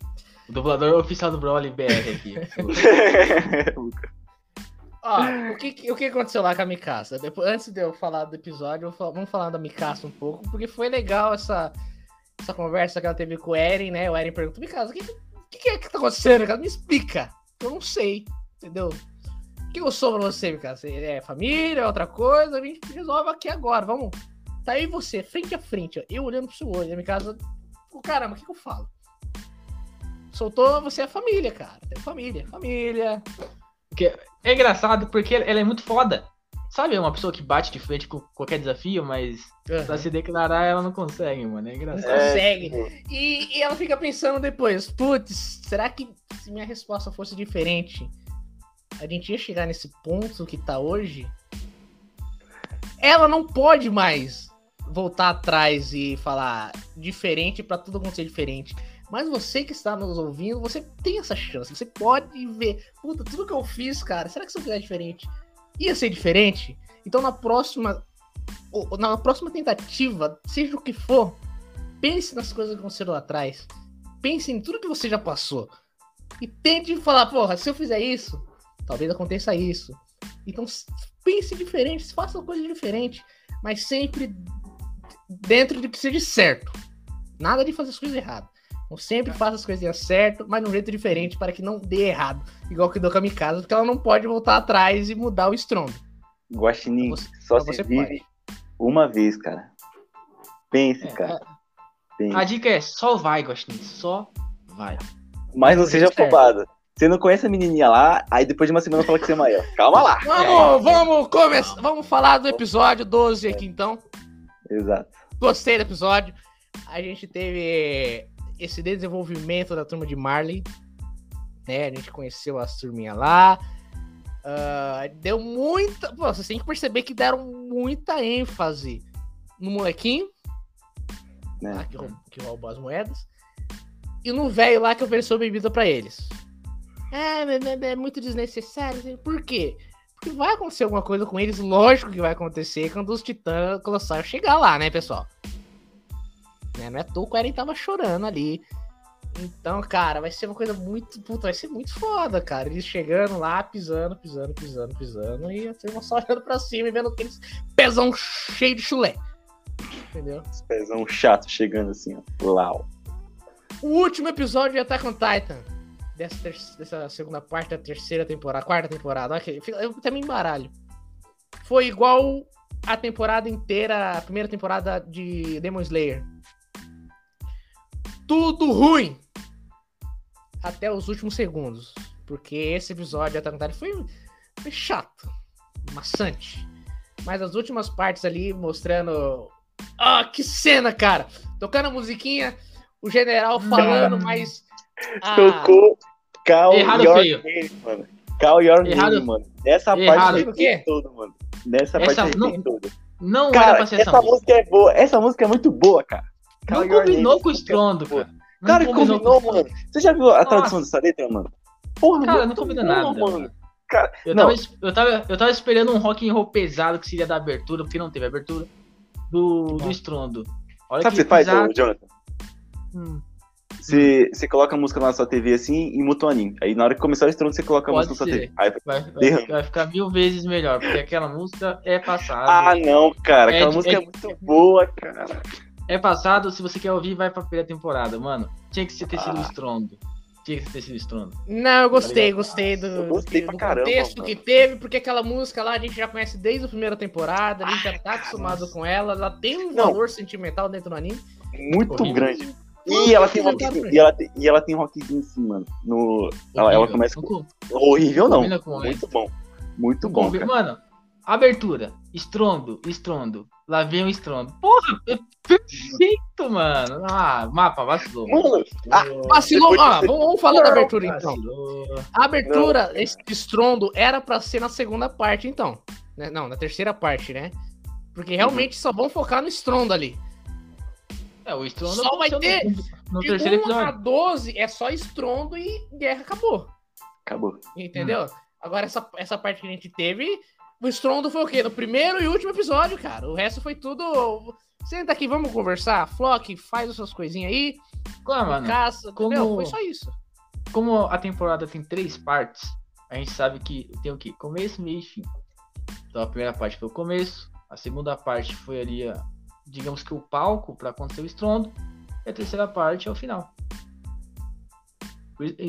O dublador oficial do Broly BR aqui. <laughs> Ó, o que, o que aconteceu lá com a Mikasa? Depois, antes de eu falar do episódio, vamos falar da Mikasa um pouco, porque foi legal essa, essa conversa que ela teve com o Eren, né? O Eren perguntou, Mikasa, o que, que, que é que tá acontecendo, cara? Me explica. Eu não sei, entendeu? O que eu sou pra você, Mikasa? É família, é outra coisa? A gente resolve aqui agora, vamos. Tá aí você, frente a frente, ó, eu olhando pro seu olho, a Mikasa... Pô, Caramba, o que, que eu falo? Soltou, você é família, cara. Família, família. É engraçado porque ela é muito foda. Sabe, uma pessoa que bate de frente com qualquer desafio, mas pra se declarar ela não consegue, mano. É Não engraçado. É, consegue. tipo, E, e ela fica pensando depois, putz, será que se minha resposta fosse diferente, a gente ia chegar nesse ponto que tá hoje? Ela não pode mais voltar atrás e falar diferente pra tudo acontecer diferente. Mas você que está nos ouvindo, você tem essa chance. Você pode ver, puta, tudo que eu fiz, cara, será que se eu fizer diferente, ia ser diferente? Então na próxima, na próxima tentativa, seja o que for, pense nas coisas que aconteceram lá atrás. Pense em tudo que você já passou. E tente falar, porra, se eu fizer isso, talvez aconteça isso. Então pense diferente, faça coisa diferente, mas sempre dentro de que seja certo. Nada de fazer as coisas erradas. Então sempre faça as coisinhas certo, mas de um jeito diferente para que não dê errado. Igual que a Mikasa, porque ela não pode voltar atrás e mudar o estrondo. Guaxinim, Você- só se vive uma vez, cara. Pense, É, cara. a- Pense. A dica é só vai, Gostinho. Só vai. Mas não do seja afobado. Você não conhece a menininha lá, aí depois de uma semana fala que você é maior. Calma lá. Vamos, vamos começar. Vamos falar do episódio 12 aqui então. Exato. Gostei do episódio. A gente teve esse desenvolvimento da turma de Marley. Né? A gente conheceu as turminhas lá. Ah, deu muita. Pô, vocês têm que perceber que deram muita ênfase no molequinho, Né? lá, que, roubou, que roubou as moedas. E no velho lá que ofereceu bebida pra eles. É, é, é muito desnecessário. assim. Por quê? Porque vai acontecer alguma coisa com eles, lógico que vai acontecer quando os titãs colossais chegar lá, né, pessoal? Né, Não é à toa que o Eren tava chorando ali. Então, cara, vai ser uma coisa muito. Puta, vai ser muito foda, cara. Eles chegando lá, pisando, pisando, pisando, pisando, e a turma só <laughs> olhando pra cima e vendo aqueles pezão cheio de chulé. Entendeu? Esse pezão chato chegando assim, ó. Lau. O último episódio de Attack on Titan. Dessa, ter- dessa segunda parte da terceira temporada, quarta temporada. Que- Eu até me embaralho. Foi igual a temporada inteira, a primeira temporada de Demon Slayer. Tudo ruim. Até os últimos segundos. Porque esse episódio de Attack foi, foi chato. Maçante. Mas as últimas partes ali mostrando. Ah, que cena, cara! Tocando a musiquinha, o general falando, mas. Ah, Tocou Call Errado Your feio. Name, mano. Call Your Errado- Name, mano. Nessa Errado. parte Sabe o quê? arrepiei todo, mano. Nessa Essa parte não- arrepiei todo. Não era Cara, pra ser essa essa música. música é boa. Essa música é muito boa, cara. Call Não combinou Name, com o é estrondo, cara. Não Cara, combinou combinou, com- mano. Você já viu a Nossa. tradução dessa letra, mano? Porra, Cara, não combina nada, mano. Cara, Eu não, tava, eu, tava, eu tava esperando um rock and roll pesado que seria da abertura, porque não teve abertura. Do, do estrondo. Olha sabe o que você faz, ô, Jonathan? Hum, Você, você coloca a música na sua TV assim e muta o anime. Aí na hora que começar o estrondo, você coloca a Pode música na sua. TV. Aí, vai, vai, vai ficar mil vezes melhor, porque aquela música é passada. ah, não, cara. É Aquela de- música é, é- muito boa, cara. É passado, se você quer ouvir, vai pra primeira temporada, mano. Tinha que ter sido o Ah. estrondo. Tinha que ter sido o estrondo. Não, eu gostei, ligado? gostei do, Eu gostei do pra caramba, contexto mano. que teve, porque aquela música lá a gente já conhece desde a primeira temporada, a gente já tá acostumado com ela, ela tem um Não. valor sentimental dentro do anime. Muito Horrível. grande. E ela tem pra e ela tem, e ela tem rockzinho assim, mano. No, ela, ela começa com. co- Horrível, não. com Muito bom. Muito bom, cara. Mano, abertura, estrondo, estrondo. Lá vem o estrondo. Porra, perfeito, mano. Ah, mapa, vacilou. Mano, ah, Vacilou, Depois ah, vamos, vamos falar da abertura então. Vacilou. A abertura, esse estrondo, era pra ser na segunda parte, então. Né? Não, na terceira parte, né? Porque realmente só vão focar no estrondo ali. É, o estrondo Só vai ter no, no De terceiro 1 a episódio. 12 é só estrondo e guerra acabou. acabou. Entendeu? Hum. Agora, essa, essa parte que a gente teve, o estrondo foi o quê? No primeiro e último episódio, cara. O resto foi tudo. Senta aqui, vamos conversar. Flock, faz as suas coisinhas aí. Claro, mano. caça, como- entendeu? Foi só isso. Como a temporada tem três partes, a gente sabe que tem o quê? Começo, meio e fim. Então a primeira parte foi o começo, a segunda parte foi ali, digamos que o palco para acontecer o estrondo, e a terceira parte é o final.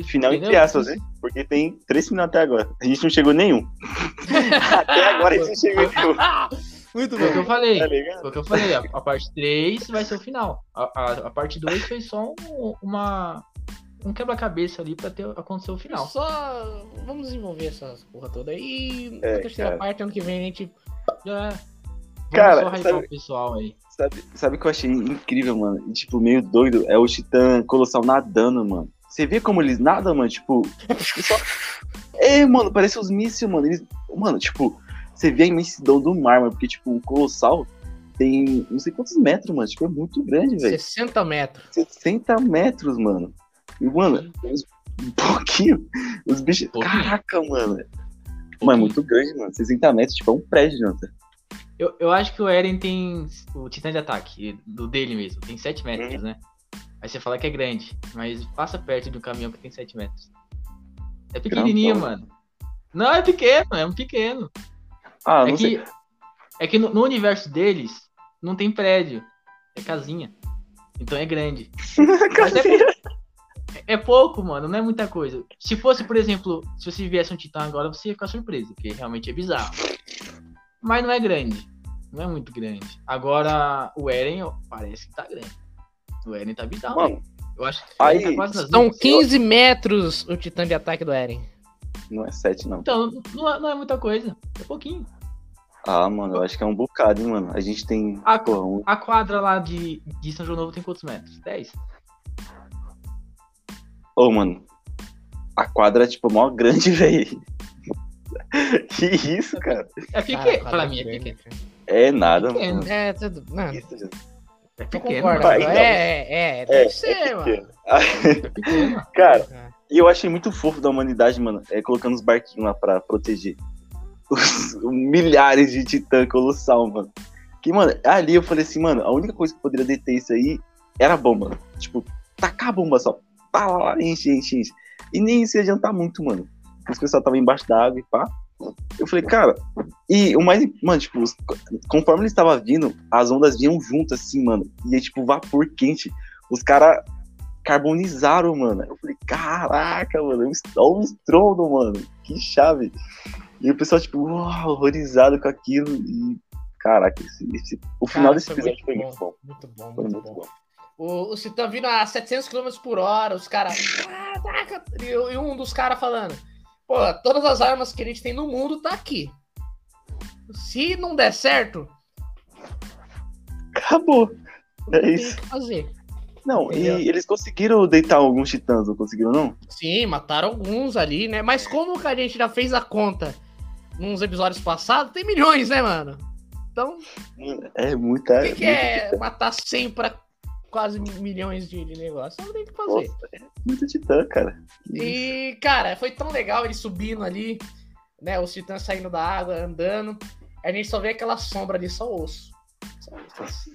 Final entre aspas, hein? Porque tem três finais até agora. A gente não chegou em nenhum. <laughs> até agora a gente não chegou em nenhum. Muito Foi o que eu falei. Tá? Foi o que eu falei. A, a parte 3 vai ser o final. A, a, a parte 2 foi só um, uma, um quebra-cabeça ali pra ter, acontecer o final. Só vamos desenvolver essas porra toda aí. É, na terceira cara. parte, ano que vem, a gente. Já. Vamos Cara, só sabe- o pessoal aí. Sabe, sabe o que eu achei incrível, mano? E, tipo, meio doido? É o Titã Colossal nadando, mano. Você vê como eles nadam, mano? Tipo. só- É, mano, parece os mísseis, mano. Eles... Mano, tipo, você vê a imensidão do mar, mano. Porque, tipo, o Colossal tem não sei quantos metros, mano. Tipo, é muito grande, velho. 60 metros. 60 metros, mano. E, mano, um pouquinho. Os bichos. Pouquinho. Caraca, mano. Mano, é muito grande, mano. 60 metros, tipo, é um prédio, Jonathan. Eu, eu acho que o Eren tem o titã de ataque, do dele mesmo, tem 7 metros, né? Aí você fala que é grande, mas passa perto de um caminhão que tem 7 metros. É pequenininho, Grandão. mano. Não, é pequeno, é um pequeno. Ah, é não sei. que, é que no, no universo deles não tem prédio, é casinha. Então é grande. <laughs> É, é pouco, mano, não é muita coisa. Se fosse, por exemplo, se você viesse um titã agora, você ia ficar surpreso, porque realmente é bizarro. Mas não é grande. Não é muito grande. Agora, o Eren parece que tá grande. O Eren tá bizarro. Mano, eu acho que aí, tá São duas. 15 metros o titã de ataque do Eren. não é 7, não. Então, não é, não é muita coisa. É pouquinho. Ah, mano, eu acho que é um bocado, hein, mano. A gente tem. Ah, porra, um- A quadra lá de, de São João Novo tem quantos metros? 10? Ô, mano. A quadra é, tipo, mó grande, <laughs> velho. que isso, cara? É pequeno. pra mim é pequeno. É nada, Pequeno. mano. É, tudo. Não, Isso, gente. É eu pequeno. concordo. vai, É, então. é, é, deve ser, mano. pequeno. É pequeno. <laughs> Cara, É. e eu achei muito fofo da humanidade, mano, é, colocando os barquinhos lá pra proteger <laughs> os milhares de titã colossal, mano. Que, mano, ali eu falei assim, mano, a única coisa que poderia deter isso aí era a bomba. mano. Tipo, tacar a bomba só. Pá, lá, lá, enche, enche, enche. E nem isso ia adiantar muito, mano. Porque Os pessoal tava embaixo da água e pá. Eu falei, cara, e o mais, mano, tipo, conforme ele estava vindo, as ondas vinham juntas, assim, mano. E é tipo vapor quente. Os caras carbonizaram, mano. Eu falei, caraca, mano, olha o estrondo, mano. Que chave. E o pessoal, tipo, uau, horrorizado com aquilo. E, caraca, esse, esse- o final Cara, desse episódio foi muito bom. Muito bom, muito, muito bom. bom. O, o Citã vindo a 700 km por hora, os caras. Caraca! E, e um dos caras falando: Pô, todas as armas que a gente tem no mundo tá aqui. Se não der certo, Acabou. É tem isso. que fazer. Não, Entendeu? e eles conseguiram deitar alguns titãs, não conseguiram, não? Sim, mataram alguns ali, né? Mas como que a gente já fez a conta nos episódios passados, tem milhões, né, mano? Então, É muita. o que, que é matar 100 pra quase milhões de, de negócios. Não tem o que fazer. Nossa, é muito titã, cara. E, cara, foi tão legal ele subindo ali, né? Os titãs saindo da água, andando. A gente só vê aquela sombra ali, só osso. Só osso, assim.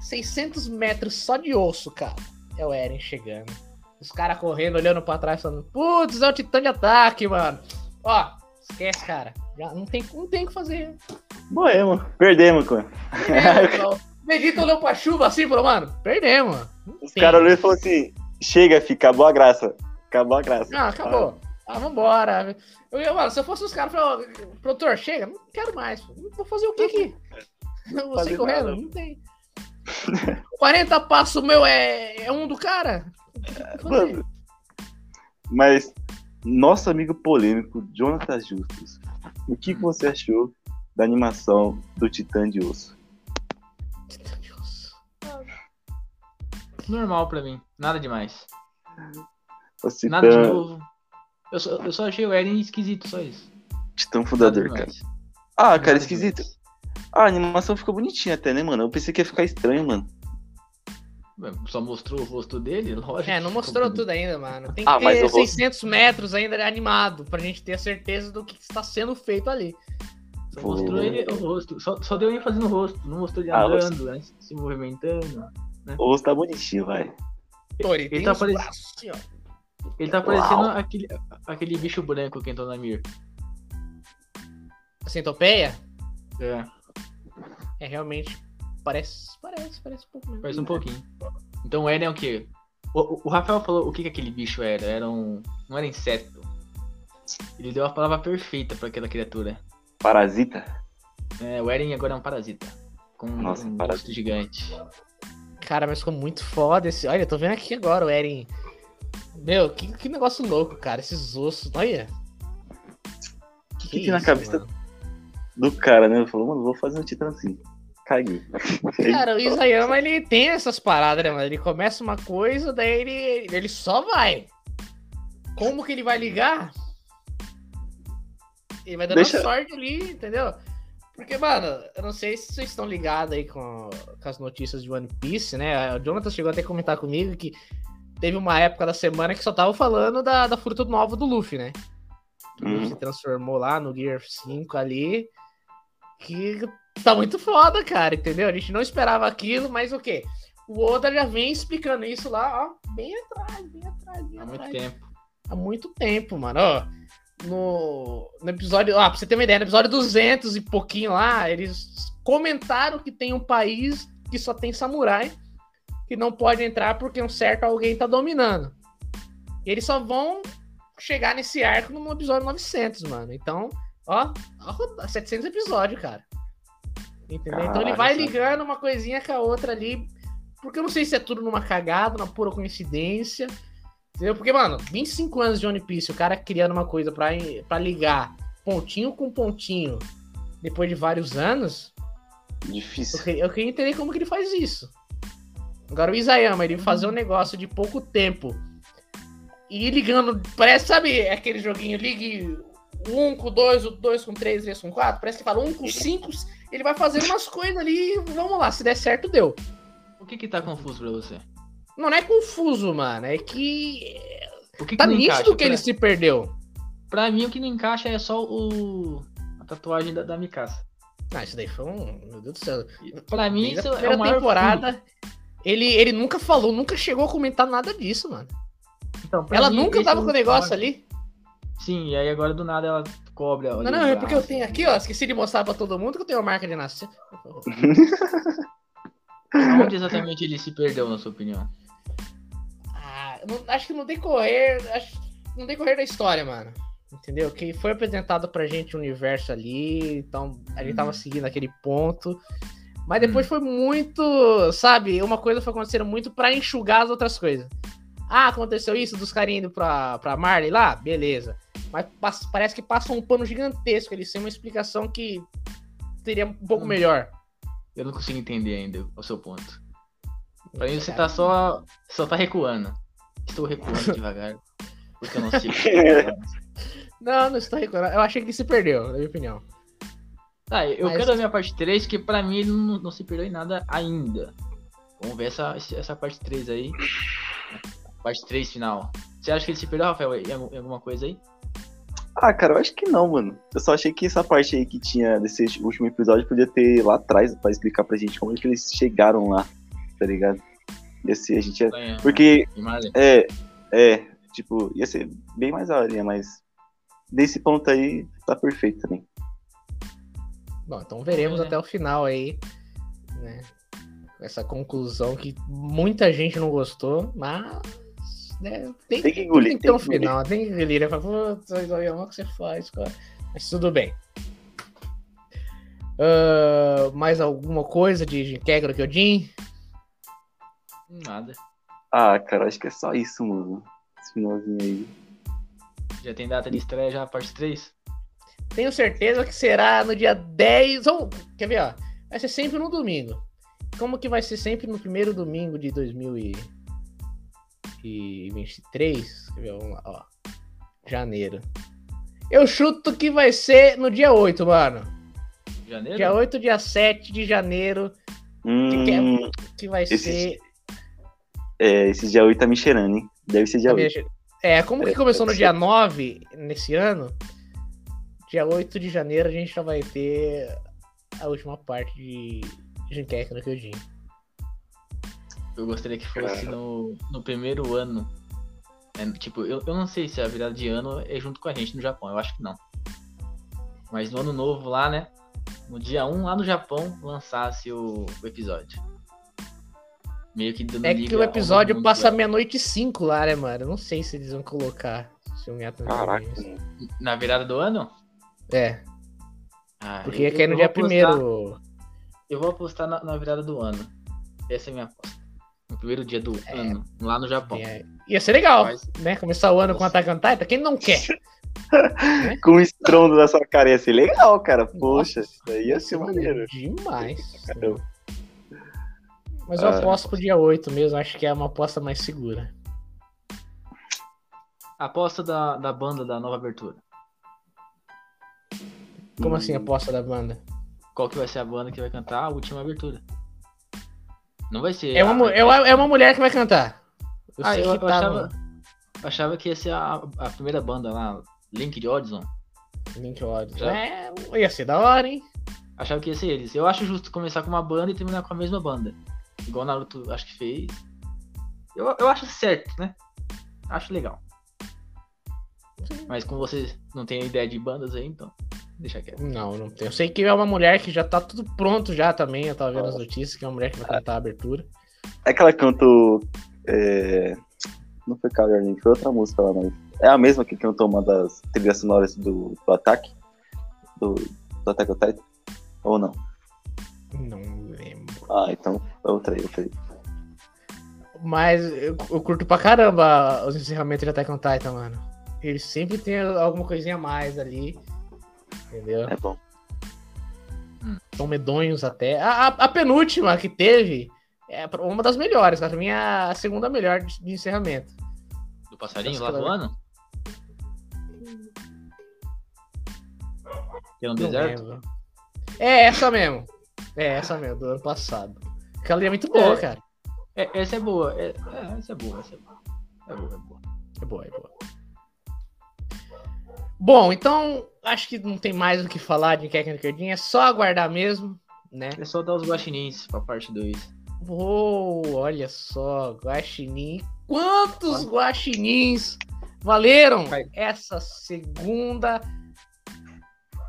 600 metros só de osso, cara. É o Eren chegando. Os caras correndo, olhando pra trás, falando: Putz, é o titã de ataque, mano. Ó, esquece, cara. Já não tem, não tem o que fazer. Morremos. Perdemos, cara. <laughs> Vegeta olhou pra chuva assim e falou, mano, perdemos. Não Os caras olhou e falou assim: chega, fi, acabou a graça. Acabou a graça. Não, acabou. Ah, vambora. Eu, eu, mano, se eu fosse os caras, eu falava, produtor, chega, não quero mais. Vou fazer o que aqui? Você fazer correndo? nada. Não tem. 40 passos meu é, é um do cara? Fazer? Mano, Mas, nosso amigo polêmico, Jonathan Justus, o que você achou da animação do Titã de Osso? Deus. Normal pra mim. Nada demais. Titã, Nada de novo. Eu só, eu só achei o Eren esquisito, só isso. Titã fundador, cara. Ah, cara, esquisito. Ah, a animação ficou bonitinha até, né, mano? Eu pensei que ia ficar estranho, mano. Só mostrou o rosto dele, <laughs> lógico. É, não mostrou tudo ainda, mano. Tem que Ah, ter o rosto- 600 metros ainda animado pra gente ter a certeza do que está sendo feito ali. Só mostrou ele o rosto. Só, só deu ênfase no rosto. Não mostrou ele Ah, o andando, né, se movimentando. O rosto tá bonitinho, vai. Tori, Ele tem tá os parec- braços assim, ó. Ele tá parecendo Uau. aquele, aquele bicho branco que entrou na Mir. Centopeia? É, É, realmente. Parece, parece, parece um pouco mesmo. parece um pouquinho. Então o Eren é o quê? O, o- o Rafael falou o que, que aquele bicho era. Era um. Não era inseto. Ele deu a palavra perfeita pra aquela criatura. Parasita? É, o Eren agora é um parasita. Com Nossa, um parasita. gigante. Cara, mas ficou muito foda esse. Olha, eu tô vendo aqui agora o Eren. Meu, que, que negócio louco, cara. Esses ossos. Olha. O que, que tem na isso, cabeça mano. do cara, né? Ele falou, mano, vou fazer um Titã assim. Caguei. <laughs> Cara, o Isayama, ele tem essas paradas, né, mano? Ele começa uma coisa, daí ele, ele só vai. Como que ele vai ligar? Ele vai dando Deixa- sorte ali, entendeu? Porque, mano, eu não sei se vocês estão ligados aí com, com as notícias de One Piece, né? O Jonathan chegou até a comentar comigo que teve uma época da semana que só tava falando da, da fruta nova do Luffy, né? Que o Luffy Hum. se transformou lá no Gear 5 ali. Que tá muito foda, cara, entendeu? A gente não esperava aquilo, mas o quê? O Oda já vem explicando isso lá, ó, bem atrás, bem atrás, bem Há muito atrás. tempo. Há muito tempo, mano. Ó, no, no episódio. Ah, pra você ter uma ideia, no episódio 200 e pouquinho lá, eles comentaram que tem um país que só tem samurai que não pode entrar porque um certo alguém tá dominando. E eles só vão chegar nesse arco no episódio 900, mano. Então, ó, ó 700 episódios, cara. Entendeu? então ele Caraca. vai ligando uma coisinha com a outra ali. Porque eu não sei se é tudo numa cagada, uma pura coincidência. Entendeu? Porque, mano, 25 anos de One Piece, o cara criando uma coisa pra, pra ligar pontinho com pontinho depois de vários anos, eu Difícil. queria, eu queria entender como que ele faz isso. Agora o Isayama, ele fazer um negócio de pouco tempo e ligando, parece, sabe, aquele joguinho, ligue 1 com 2, o 2 com 3, o 3 com 4, parece que fala 1 com 5, ele vai fazendo umas coisas ali, vamos lá, se der certo, deu. O que que tá confuso pra você? Não, não é confuso, mano, é que O que tá que nítido encaixa? que ele Pra- se perdeu. Pra mim, o que não encaixa é só o... a tatuagem da, da Mikasa. Ah, isso daí foi um. Meu Deus do céu. Pra mim, Desde isso é o maior temporada. Ele, ele nunca falou, nunca chegou a comentar nada disso, mano. Então, Ela mim, nunca tava com o negócio forte. ali. Sim, e aí agora do nada ela cobre. Não, não, é porque eu tenho aqui, ó. Esqueci de mostrar pra todo mundo que eu tenho uma marca de nascimento. <laughs> Onde exatamente ele se perdeu, na sua opinião? Ah, não- acho que no decorrer. Acho, no decorrer da história, mano. Entendeu? Que foi apresentado pra gente o universo ali. Então, a gente tava seguindo aquele ponto. Mas depois foi muito. Sabe? Uma coisa foi acontecendo muito pra enxugar as outras coisas. Ah, aconteceu isso dos caras indo pra, pra Marley lá? Beleza. Mas parece que passa um pano gigantesco. Eles têm uma explicação que seria um pouco Hum. melhor. Eu não consigo entender ainda o seu ponto. Pra mim, você tá só. Só tá recuando. Estou recuando <laughs> devagar. Porque eu não sei. o que falando. Não, não estou recordando. Eu achei que se perdeu, na minha opinião. Tá, eu Mas- quero ver a parte 3, que pra mim ele não, não se perdeu em nada ainda. Vamos ver essa, essa parte 3 aí. Parte 3 final. Você acha que ele se perdeu, Rafael, em alguma coisa aí? Ah, cara, eu acho que não, mano. Eu só achei que essa parte aí que tinha desse último episódio podia ter lá atrás pra explicar pra gente como é que eles chegaram lá, tá ligado? Ia ser, a gente ia... Porque, é, é, tipo, ia ser bem mais a hora, mas desse ponto aí tá perfeito também. Bom, então veremos é. até o final aí, né? Essa conclusão que muita gente não gostou, mas né, tem, tem que engolir. Tem que ter um final, tem que engolir. Putz, o que você faz, cara. Mas tudo bem. Uh, mais alguma coisa de Kegro Kyojin? Nada. Ah, cara, acho que é só isso, mano. Esse finalzinho aí. Já tem data de estreia já, parte 3? Tenho certeza que será no dia 10. Ou, quer ver, ó? Vai ser sempre no domingo. Como que vai ser sempre no primeiro domingo de 2023? Quer ver, vamos lá, ó. Janeiro. Eu chuto que vai ser no dia 8, mano. Janeiro? Dia 8, dia 7 de janeiro. Hum, que, é, que vai esse, ser. É, esse dia 8 tá me cheirando, hein? Deve ser dia tá 8. É, como que começou no dia 9 nesse ano, dia 8 de janeiro a gente já vai ter a última parte de Jinkek no Kyojin. Eu gostaria que fosse no, no primeiro ano. É, tipo, eu, eu não sei se a virada de ano é junto com a gente no Japão, eu acho que não. Mas no ano novo lá, né? No dia 1 lá no Japão lançasse o, o episódio. Meio que dando É que o episódio passa meia-noite e cinco lá, né, mano? Eu não sei se eles vão colocar Caraca. Na virada do ano? É. Ah, Porque eu, é no dia primeiro. Eu vou apostar na, na, virada do ano. Essa é a minha aposta. No primeiro dia do é. ano, lá no Japão. É. Ia ser legal, Mas... né? Começar o ano com Attack on Titan. Quem não quer? <laughs> né? Com o estrondo da sua cara ia ser legal, cara. Poxa, Nossa, isso daí ia ser maneiro. Demais. <laughs> Caramba. Mas eu ah. aposto pro dia 8 mesmo, acho que é uma aposta mais segura. Aposta da, da banda da nova abertura. Como hum. assim aposta da banda? Qual que vai ser a banda que vai cantar a última abertura? Não vai ser. É uma, a... é, é uma mulher que vai cantar. Eu ah, eu, eu achava, eu achava que ia ser a, a primeira banda lá, Link de Odison. Link Odison. É, ia ser da hora, hein? Achava que ia ser eles. Eu acho justo começar com uma banda e terminar com a mesma banda. Igual o Naruto acho que fez. Eu, eu acho certo, né? Acho legal. Sim. Mas como vocês não têm ideia de bandas aí, então deixa quieto. Não, não tenho. Eu sei que é uma mulher que já tá tudo pronto já também. Eu tava vendo as notícias que é uma mulher que vai cantar a abertura. É aquela cantou. É... Não foi Calor foi outra música lá, mas. É a mesma que cantou uma das trilhas sonoras do, do ataque? Do, do Attack on Titan? Ou não? Não lembro. Ah, então outra aí, outra aí. Mas eu, eu, curto pra caramba os encerramentos de Attack on Titan, mano. Eles sempre tem alguma coisinha a mais ali. Entendeu? É bom. São medonhos até. A, a, a, penúltima que teve é uma das melhores, pra mim é a segunda melhor de, de encerramento. Do passarinho lá voando? Tem um deserto? Lembro. É essa mesmo. É essa mesmo, do ano passado. Aquela ali é muito boa, é, cara. É, essa é boa. É, é, essa é boa, essa é boa. É boa, é boa. É boa, é boa. Bom, então acho que não tem mais o que falar de Kekken Cardinha, é só aguardar mesmo, né? É só dar os guaxinins pra parte 2. Oh, olha só, guaxinim. Quantos guaxinins valeram essa segunda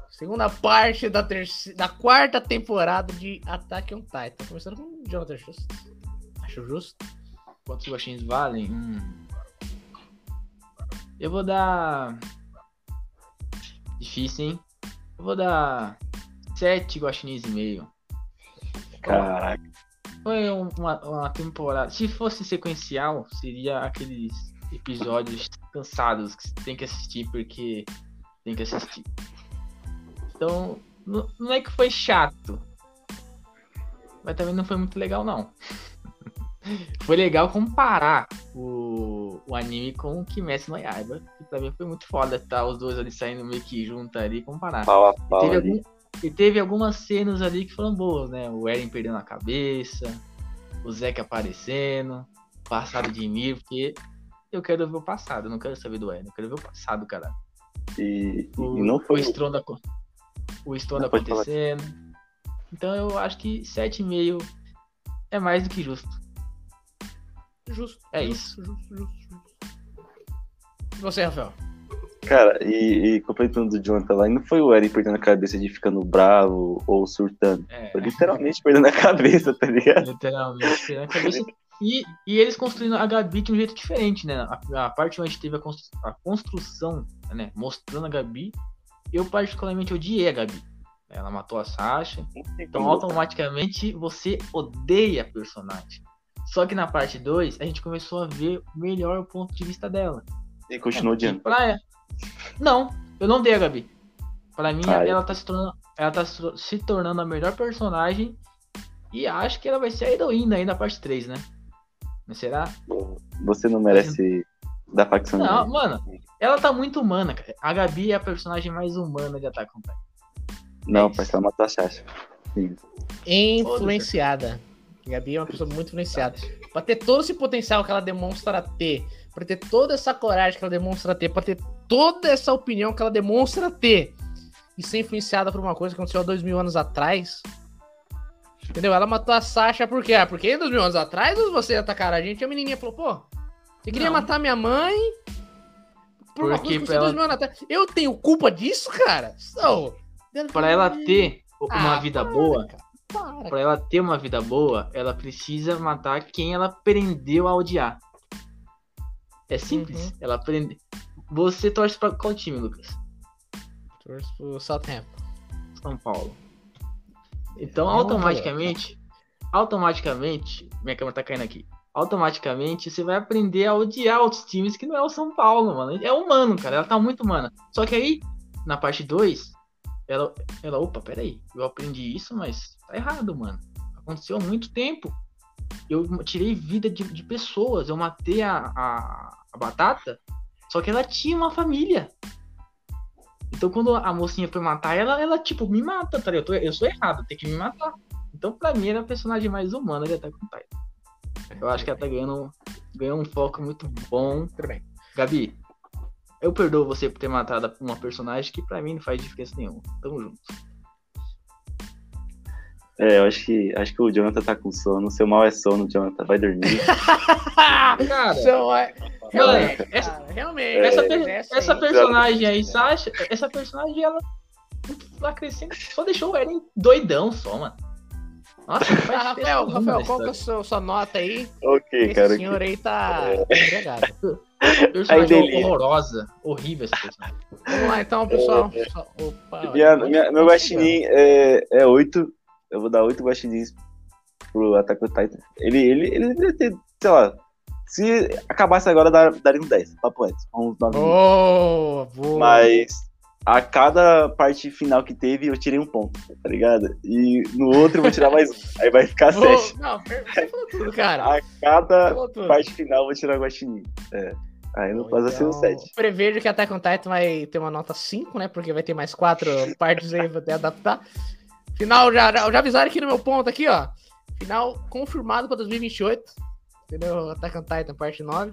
Segunda parte da, terceira, da quarta temporada de Attack on Titan. Começando com o Jonathan Justo. Acho justo. Quantos guaxins valem? Hum. Eu vou dar. Difícil, hein? Eu vou dar. Sete guaxinins e meio. Caraca. Foi uma, uma temporada. Se fosse sequencial, seria aqueles episódios cansados que você tem que assistir porque tem que assistir. Então, não é que foi chato. Mas também não foi muito legal, não. Foi legal comparar o, o anime com o Kimetsu no Yaiba. Que também foi muito foda, tá? Os dois ali saindo meio que junto ali comparar. E, teve algum, e teve algumas cenas ali que foram boas, né? O Eren perdendo a cabeça. o Zeke aparecendo, passado de mim, porque eu quero ver o passado, não quero saber do Eren, eu quero ver o passado, cara. E, O, e não foi. o Stronda, o acontecendo. Então eu acho que 7,5 é mais do que justo. Justo. É justo, Justo, justo, justo. E você, Rafael? Cara, e, e completando do Jonathan lá, e não foi o Eren perdendo a cabeça de ficando bravo ou surtando. É, Foi literalmente perdendo a cabeça, tá ligado? literalmente. na cabeça. <laughs> E, e eles construindo a Gabi de um jeito diferente, né? A, a parte onde teve a, constru- a construção, né? Mostrando a Gabi, eu particularmente odiei a Gabi. Ela matou a Sasha. Então, automaticamente, você odeia a personagem. Só que na parte 2, a gente começou a ver melhor o ponto de vista dela. E continuou E odiando. pra Não, eu não dei a Gabi. Pra mim, Ah, ela tá, se tornando, ela tá se se tornando a melhor personagem. E acho que ela vai ser a heroína aí na parte 3, né? Não será? Você não merece da facção. Não, mano, ela tá muito humana, cara. A Gabi é a personagem mais humana de Attack on Titan. Não, isso. parece ela matou a Sasha. Sim. Influenciada. Gabi é uma pessoa muito influenciada. Pra ter todo esse potencial que ela demonstra ter, pra ter toda essa coragem que ela demonstra ter, pra ter toda essa opinião que ela demonstra ter, e ser influenciada por uma coisa que aconteceu há dois mil anos atrás. Entendeu? Ela matou a Sasha por quê? Ah, porque dois mil anos atrás você atacaram a gente e a menininha falou, pô, você queria Não. matar minha mãe por uma Porque coisa que aconteceu ela- dois mil anos atrás. Eu tenho culpa disso, cara? So, Pra ela ter uma Ah, vida boa, cara, para, pra ela ter uma vida boa, ela precisa matar quem ela aprendeu a odiar. É simples. Uhum. Ela aprende. Você torce pra qual time, Lucas? Torço pro Southampton. São Paulo. Então, É automaticamente, automaticamente, minha câmera tá caindo aqui. Automaticamente, você vai aprender a odiar outros times que não é o São Paulo, mano. É humano, cara. Ela tá muito humana. Só que aí, na parte 2, ela, ela, opa, peraí. Eu aprendi isso, mas tá errado, mano. Aconteceu há muito tempo. Eu tirei vida de, de pessoas. Eu matei a, a, a batata. Só que ela tinha uma família. Então quando a mocinha foi matar ela, ela tipo, me mata, tá ligado? Eu, tô- eu sou errado, tem que me matar. Então pra mim era a personagem mais humana de Attack on Titan. Eu acho que ela tá ganhando, ganhou um foco muito bom. Tudo bem. Gabi, eu perdoo você por ter matado uma personagem que pra mim não faz diferença nenhuma. Tamo junto. É, eu acho que, acho que o Jonathan tá com sono. Seu mal é sono, Jonathan. Vai dormir. <laughs> Cara, Então, é, Mano, realmente, essa- cara, realmente. essa, é, per- essa personagem aí, Sasha, essa personagem, ela lá crescendo, só deixou o Eren doidão só, mano. Nossa, Ah, diferença Rafael, Rafael, qual que é a sua, sua nota aí? ok, Esse cara. senhor aí tá entregado. Personagem delícia. horrorosa, horrível essa personagem. Vamos lá então, pessoal. Só- Opa, Minha, minha- meu guaxinim é, é 8. Eu vou dar 8 guaxinins pro Attack on Titan. Ele, ele, ele deveria ter, sei lá, se acabasse agora, dar- daria um 10. Papo reto. Uns 9 Boa, boa. Mas a cada parte final que teve, eu tirei um ponto, tá ligado? E no outro eu vou tirar mais um. <laughs> Aí vai ficar Boa. 7. Não, você falou tudo, cara. A cada parte final eu vou tirar o guaxinim. É. Aí vai ser um então, 7. Prevejo que Attack on Titan vai ter uma nota 5, né? Porque vai ter mais quatro <laughs> partes aí pra até adaptar. Final, já, já, avisaram aqui no meu ponto aqui, ó. Final confirmado pra 2028. Entendeu? Attack on Titan, parte 9.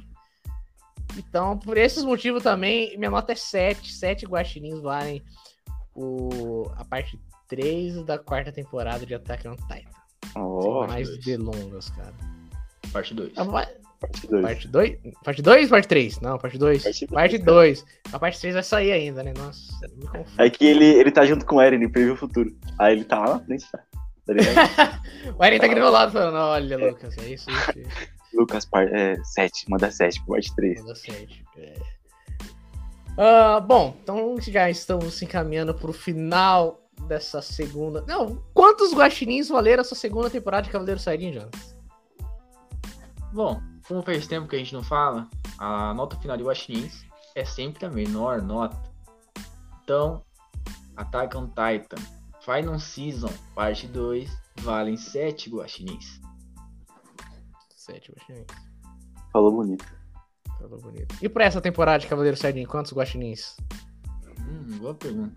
Então, por esses motivos também, minha nota é 7. 7 guaxinins valem o, a parte 3 da quarta temporada de Attack on Titan. Ó, Sem mais dois. delongas, cara. Parte 2. Parte 2. Parte 2? Parte 2 parte 3? Não, parte 2. Parte dois, Parte cara. 2. A parte 3 vai sair ainda, né? Nossa, me confundo. É que ele, ele tá junto com o Eren, ele previu o futuro. Aí ele tá lá na frente, tá? <laughs> O Eren tá aqui do meu lado falando: Olha, Lucas, é isso, isso, isso. <laughs> Lucas, par, é, 7, manda 7 pro parte 3. Manda sete. É. Ah, bom, então já estamos se encaminhando pro final dessa segunda. Não, quantos guaxinins valeram essa segunda temporada de Cavaleiro Saiyajin, Jonas? Bom, como faz tempo que a gente não fala, a nota final de Guaxinins é sempre a menor nota. Então, Attack on Titan, Final Season, parte 2, valem 7 Guaxinins. Sete guaxinins. Falou bonito. Falou bonito. E pra essa temporada de Cavaleiro Saiyajin, quantos guaxinins? Hum, boa pergunta.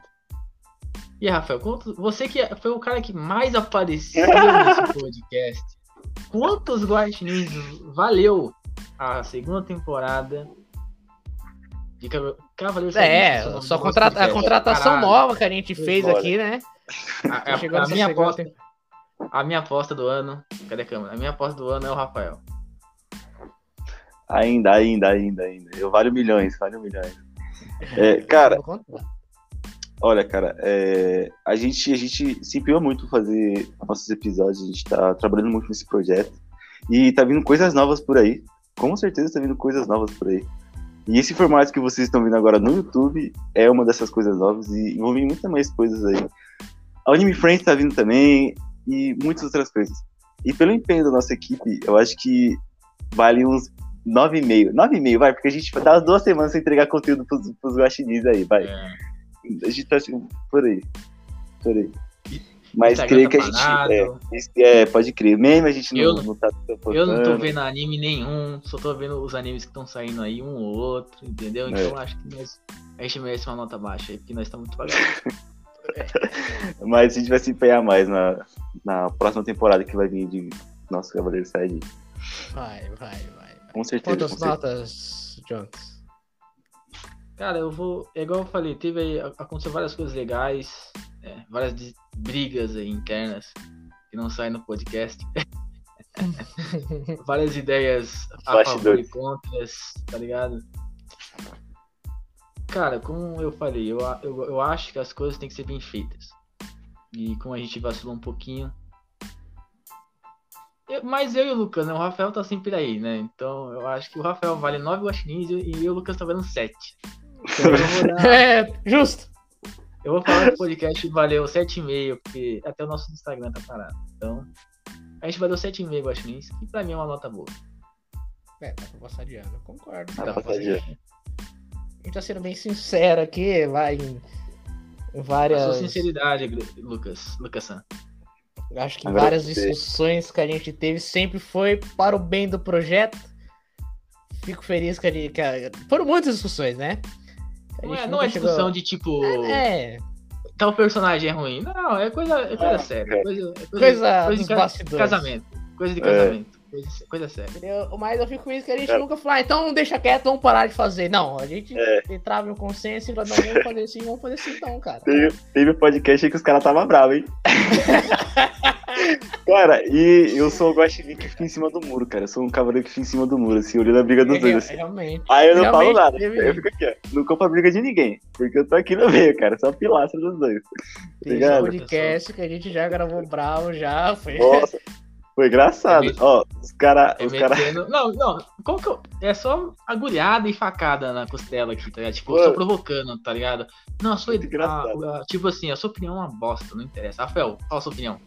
E Rafael, quanto- você que foi o cara que mais apareceu <laughs> nesse podcast, quantos guaxinins valeu a segunda temporada de Cavaleiros É, só contrata a contratação Caralho. nova que a gente fez Bora. aqui, né? A, <laughs> a, a minha aposta, a minha aposta do ano. Cadê a câmera? A minha aposta do ano é o Rafael. Ainda, ainda, ainda, ainda. Eu valho milhões, valho milhões. É, cara, olha, cara, é, a, gente, a gente se empenhou muito fazer nossos episódios, a gente tá trabalhando muito nesse projeto. E tá vindo coisas novas por aí. Com certeza tá vindo coisas novas por aí. E esse formato que vocês estão vendo agora no YouTube é uma dessas coisas novas e vão vir muitas mais coisas aí. A Anime Friends tá vindo também e muitas outras coisas. E pelo empenho da nossa equipe, eu acho que vale uns 9,5. 9,5, vai, porque a gente dá duas semanas sem entregar conteúdo pros, pros guaxinins aí, vai. É. A gente tá assim, por aí. Por aí. Mas creio tá que a gente. É, é, pode crer. Mesmo a gente eu, não, não tá Eu não tô vendo anime nenhum, só tô vendo os animes que estão saindo aí, um ou outro, entendeu? Então é. acho que nós, a gente merece uma nota baixa aí, porque nós estamos muito pagados. <laughs> Mas a gente vai se empenhar mais na, na próxima temporada que vai vir de Nosso Cavaleiro Saiyajin. Vai, vai, vai. Com certeza. Quantas com notas, Jonks? Cara, eu vou. É igual eu falei, teve aí. Aconteceu várias coisas legais, é, várias brigas aí internas que não saem no podcast. <laughs> várias ideias a favor e contras, tá ligado? Cara, como eu falei, eu, eu, eu acho que as coisas têm que ser bem feitas. E como a gente vacilou um pouquinho, mas eu e o Lucas, né? O Rafael tá sempre aí, né? Então eu acho que o Rafael vale 9 guaxinins e eu e o Lucas tá valendo 7. Então, dar... <laughs> é, justo. Eu vou falar que o podcast valeu 7,5, porque até o nosso Instagram tá parado. Então, a gente valeu 7,5 guaxinins, que pra mim é uma nota boa. É, dá pra passar de ano, eu concordo. Dá pra passar de ano. A gente tá sendo bem sincero aqui, vai em, em várias... A sua sinceridade, Lucas, Lucas San. Acho que Agora várias discussões que a gente teve sempre foi para o bem do projeto. Fico feliz que a gente. Que a... Foram muitas discussões, né? Não é, não é discussão chegou... de tipo. É. Tal personagem é ruim. Não, é coisa, é coisa é, séria. É. Coisa, coisa, coisa, coisa de bastidores. casamento. Coisa de é. casamento. Coisa, coisa séria. Mas eu fico feliz que a gente é. nunca falou, ah, então deixa quieto, vamos parar de fazer. Não, a gente entrava em um consenso e falou, não, vamos fazer assim, vamos fazer assim então, cara. Teve, teve podcast que os caras estavam bravos, hein? <laughs> Cara, e eu sou o Guaxinim que fica em cima do muro, cara. Eu sou um cavaleiro que fica em cima do muro, assim, olhando a briga dos é, dois. Assim. Realmente. Aí eu não falo nada. Eu fico aqui, ó. Não compro a briga de ninguém. Porque eu tô aqui no meio, cara. Só pilastra dos dois. Tem um podcast que a gente já gravou bravo, já. Foi. Nossa. Foi engraçado. É Ó, os caras. É os cara... Não, não. Como que eu... É só agulhada e facada na costela aqui, tá ligado? Tipo, eu só provocando, tá ligado? Não, a sua. A, a, tipo assim, a sua opinião é uma bosta, não interessa. Rafael, qual a sua opinião?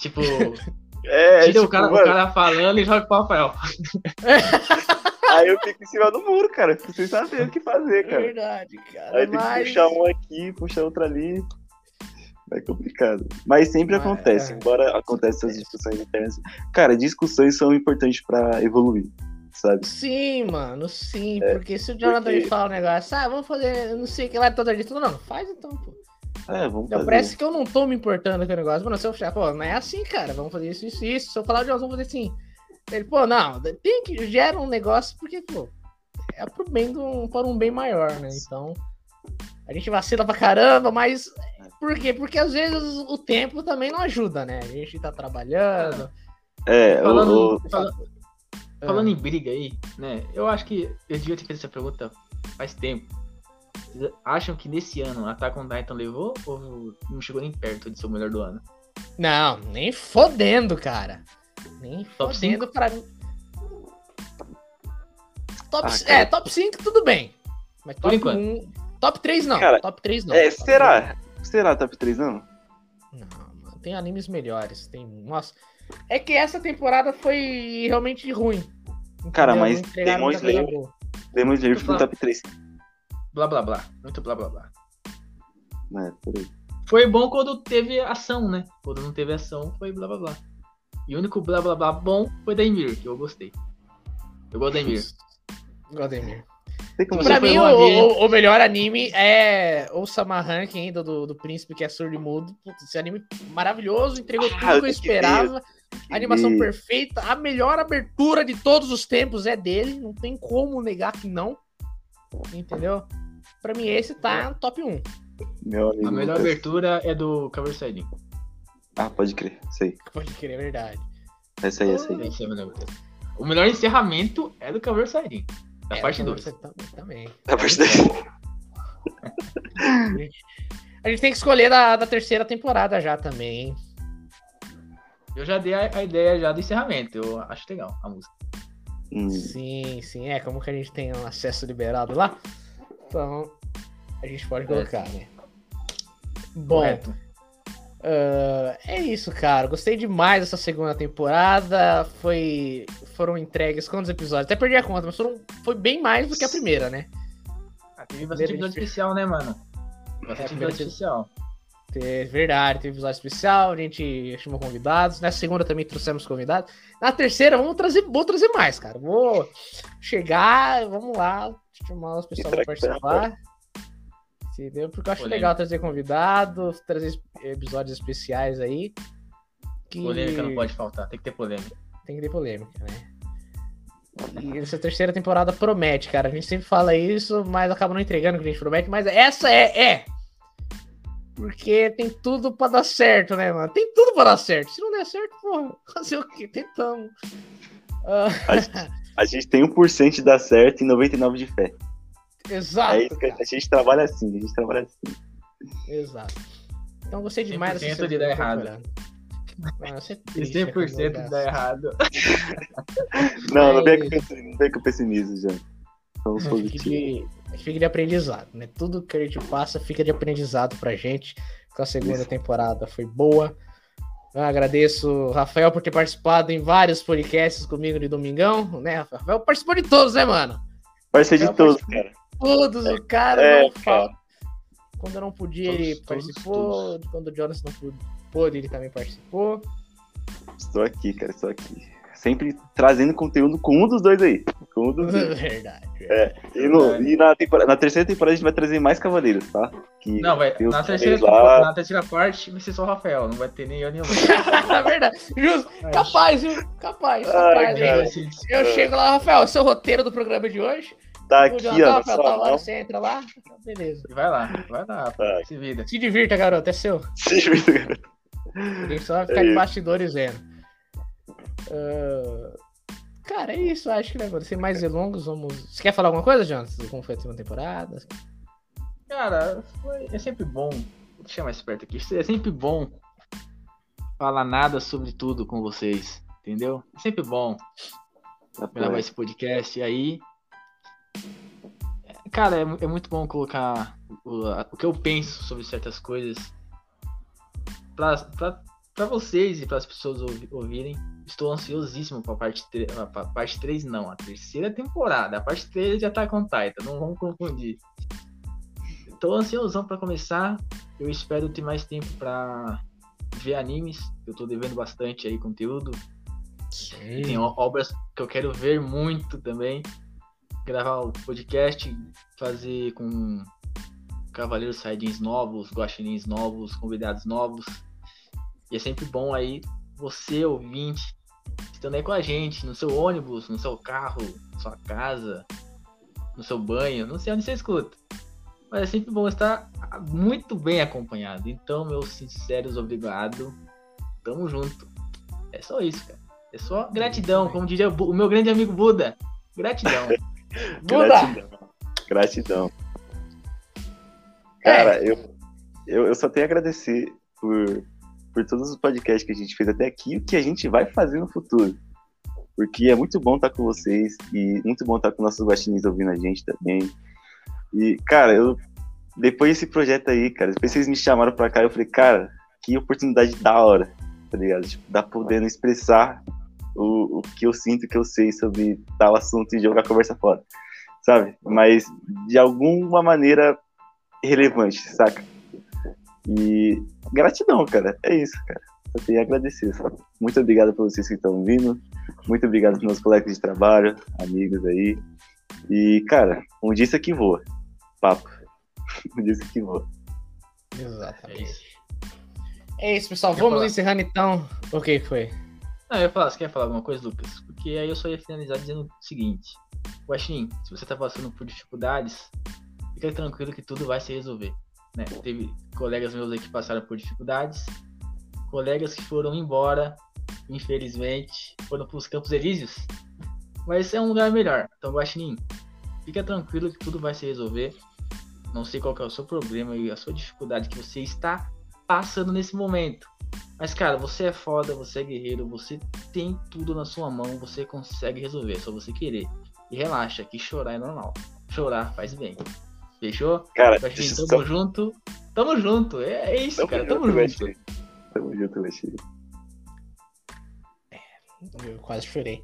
Tipo. <laughs> É, tira tipo, o, cara, mano... o cara falando e joga pro Rafael. <laughs> Aí eu fico em cima do muro, cara. Fico sem saber o que fazer, cara. Verdade, cara. Aí mas... tem que puxar um aqui, puxar outro ali. É complicado. Mas sempre mas, acontece, é... embora aconteça essas discussões internas. Cara, discussões são importantes pra evoluir, sabe? Sim, mano, sim. É, porque se o Jonathan porque... fala um negócio, ah, vamos fazer não sei o que lá toda dia, tudo não, faz então, pô. É, vamos então, fazer. Parece que eu não tô me importando com o negócio. Mano, se eu falar, pô, não é assim, cara. Vamos fazer isso, isso, isso. Se eu falar de nós, vamos fazer assim. Ele, pô, não, tem que gera um negócio porque, pô, é pro bem do, para um bem maior, né? Então, a gente vacila pra caramba, mas por quê? Porque às vezes o tempo também não ajuda, né? A gente tá trabalhando. É, falando, o... falando, falando em briga aí, né? Eu acho que eu devia ter feito essa pergunta faz tempo. Vocês acham que nesse ano Attack on Titan levou ou não chegou nem perto de ser o melhor do ano? Não, nem fodendo, cara. Nem top fodendo 5? pra mim. Top, ah, é, top 5 tudo bem. Mas top Por enquanto. 1, top 3 não. Cara, top 3 não. É, será? 3. Será top 3 não? Não, mano, tem animes melhores. Tem. Nossa. É que essa temporada foi realmente ruim. Cara, mas Demon Slayer. Demon Slayer ficou no top 3 blá blá blá. Muito blá blá blá. É, por aí. Foi bom quando teve ação, né? Quando não teve ação, foi blá blá blá. E o único blá blá blá bom foi da Emir, que eu gostei. Eu gosto da Emir. Gosto da Emir. Pra mim, o, o, melhor anime é o Sama Ranking do, do, do Príncipe, que é surdo e mudo. Putz, esse anime maravilhoso, entregou ah, tudo que eu <laughs> esperava. Animação E- perfeita, a melhor abertura de todos os tempos é dele, não tem como negar que não. Entendeu? Pra mim, esse tá no top 1. Meu amigo. A melhor Lucas. abertura é do Saiyajin. Ah, pode crer. Sei. Pode crer, é verdade. Essa aí, essa aí. Esse é a melhor abertura. O melhor encerramento é do Saiyajin. Da É, parte então 2. você tam- Também. <laughs> A parte daí. A gente tem que escolher da, da terceira temporada já também, hein? Eu já dei a, a ideia já do encerramento. Eu acho legal a música. Hum, Sim, sim. É, como que a gente tem um acesso liberado lá. Então, a gente pode colocar, né? Bom, Correto. ah, é isso, cara. Gostei demais dessa segunda temporada. Foi, foram entregues quantos episódios? Até perdi a conta, mas foram, foi bem mais do que a primeira, né? Ah, teve bastante episódio especial, né, mano? É, Bastante primeiro episódio especial. É verdade, teve episódio especial, a gente chamou convidados. Na segunda também trouxemos convidados. Na terceira, vamos trazer, vou trazer mais, cara. Vou chegar, vamos lá, chamar os pessoal pra participar. Entendeu? Porque eu acho Polêmica. legal trazer convidados, trazer episódios especiais aí. Que Polêmica não pode faltar, tem que ter polêmica. tem que ter polêmica, né? E essa terceira temporada promete, cara. A gente sempre fala isso, mas acaba não entregando o que a gente promete. Mas essa é, é. Porque tem tudo pra dar certo, né, mano? Tem tudo pra dar certo. Se não der certo, porra, <laughs> fazer o quê? Tentamos. Ah, A gente tem 1% de dar certo e 99% de fé. exato. É isso que cara, a gente trabalha assim, a gente trabalha assim. Exato. Então gostei demais 100% de dar errado. Nossa, é E triste, é 100% quando dá errado. Não, não Mas- vem com pessimismo, não vem com pessimismo, já. Somos positivos. Fica de aprendizado, né? Tudo que a gente passa fica de aprendizado pra gente. Com a segunda Isso. temporada foi boa. Eu agradeço o Rafael por ter participado em vários podcasts comigo de domingão, né? Rafael participou de todos, né, mano? Parceiro de todos, cara. Todos, o cara É, não fala. Quando eu não podia, Todos, ele todos, participou. Quando o Jonas não pôde, ele também participou. Estou aqui, cara, estou aqui. Sempre trazendo conteúdo com um dos dois aí. Com um dos <laughs> dois. Verdade. E, no- e na, na terceira temporada a gente vai trazer mais cavaleiros, tá? Que Não, vai. Na terceira, lá. na terceira parte vai ser só o Rafael, não vai ter nem eu nem o Na <laughs> verdade, justo. Capaz, viu? Capaz, Ai, capaz. Eu chego lá, Rafael, seu roteiro do programa de hoje. Tá aqui, ó, Rafael, tá lá, você entra lá. Beleza. Vai lá, vai lá, Vai. se vira. Se divirta, garoto, é seu. <laughs> Se juízo, cara. A gente só vai ficar É de bastidores vendo. Ah, Cara, é isso, acho que mano? Sem mais delongos, vamos. Você quer falar alguma coisa, Jonathan? Como foi a segunda temporada? Cara, foi- é sempre bom. Vou deixar mais perto aqui. É sempre bom falar nada sobre tudo com vocês. Entendeu? É sempre bom gravar esse podcast aí. É, Cara, é, é muito bom colocar o, o que eu penso sobre certas coisas pra, pra, pra vocês e para as pessoas ouvi- ouvirem. Estou ansiosíssimo pra parte 3. Pra parte 3 não, a terceira temporada. A parte 3 já tá com Taita, não vamos confundir. Tô ansiosão pra começar. Eu espero ter mais tempo pra ver animes. Eu tô devendo bastante aí conteúdo. E tem obras que eu quero ver muito também. Gravar o podcast, fazer com Cavaleiros Saiyajins novos, Guaxinins novos, convidados novos. E é sempre bom aí você, ouvinte, estando aí com a gente, no seu ônibus, no seu carro, na sua casa, no seu banho, não sei onde você escuta. Mas é sempre bom estar muito bem acompanhado. Então, meus sinceros obrigado. Tamo junto. É só isso, cara. É só gratidão, como diria o meu grande amigo Buda. Gratidão. <laughs> Buda! Gratidão. Gratidão. Cara, eu, eu, eu só tenho a agradecer por, por todos os podcasts que a gente fez até aqui e o que a gente vai fazer no futuro. Porque é muito bom estar com vocês e muito bom estar com nossos guaxinins ouvindo a gente também. E, cara, eu depois desse projeto aí, cara, depois vocês me chamaram pra cá, eu falei, cara, que oportunidade da hora, tá ligado? Tipo, tá podendo expressar o, o que eu sinto, o que eu sei sobre tal assunto e jogar a conversa fora, sabe? Mas de alguma maneira relevante, saca? E gratidão, cara, é isso, cara. Só tenho a agradecer. Sabe? Muito obrigado por vocês que estão vindo. Muito obrigado pros meus colegas de trabalho, amigos aí. E, cara, um dia isso aqui voa. Papo. <laughs> Um dia isso aqui voa. É Exatamente. isso. É isso, pessoal. Quer Vamos falar? encerrando então. O que foi? Não, eu ia falar, você quer falar alguma coisa, Lucas? Porque aí eu só ia finalizar dizendo o seguinte. Guaxinim, se você tá passando por dificuldades, fica tranquilo que tudo vai se resolver. Né? Teve colegas meus aí que passaram por dificuldades, colegas que foram embora, infelizmente, foram para os Campos Elíseos, mas é um lugar melhor. Então, Guaxinim, fica tranquilo que tudo vai se resolver. Não sei qual é o seu problema e a sua dificuldade que você está passando nesse momento. Mas, cara, você é foda, você é guerreiro, você tem tudo na sua mão, você consegue resolver, é só você querer. E relaxa, que chorar é normal. Chorar faz bem. Fechou? Cara, Guaxinim, tamo só... junto. Tamo junto. É, é isso, tamo cara. Tamo junto. junto. Tamo junto, Guaxinim. Eu quase chorei.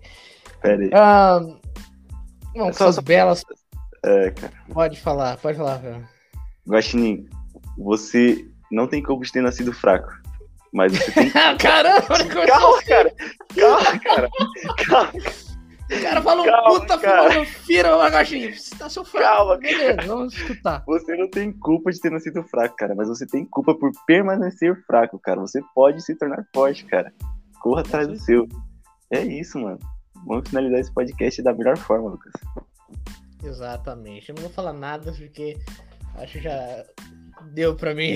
Pera aí. Ah, bom, só, só... belas. É, cara. Pode falar, pode falar, cara. Guaxinim, você não tem como ter nascido fraco. Mas você tem. <laughs> Caramba, calma, cara! Calma, cara! Calma! O cara falou calma, puta cara. filosofia, Guaxinim. Você tá fraco. Calma, Beleza, cara. vamos escutar. Você não tem culpa de ter nascido fraco, cara. Mas você tem culpa por permanecer fraco, cara. Você pode se tornar forte, cara. Corra atrás do seu. É isso, mano. Vamos finalizar esse podcast da melhor forma, Lucas. Exatamente. Eu não vou falar nada porque acho que já deu pra mim.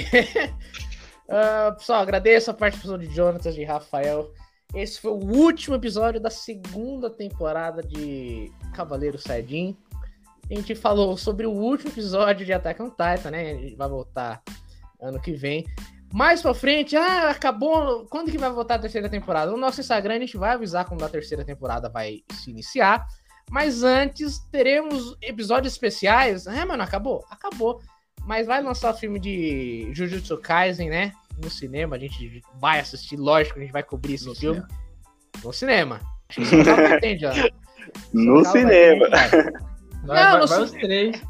uh, <laughs> pessoal, agradeço a participação de Jonatas e Rafael. Esse foi o último episódio da segunda temporada de Cavaleiro Saiyajin. A gente falou sobre o último episódio de Attack on Titan, né? A gente vai voltar ano que vem. Mais pra frente, ah, acabou. Quando que vai voltar a terceira temporada? No nosso Instagram a gente vai avisar quando a terceira temporada vai se iniciar. Mas antes teremos episódios especiais. É, mano, acabou? Acabou. Mas vai lançar o filme de Jujutsu Kaisen, né? No cinema. A gente vai assistir, lógico, a gente vai cobrir esse no filme. Cinema. No cinema. Acho que entende, ó. <laughs> No cinema. Vai, Não, vai, no vai os três.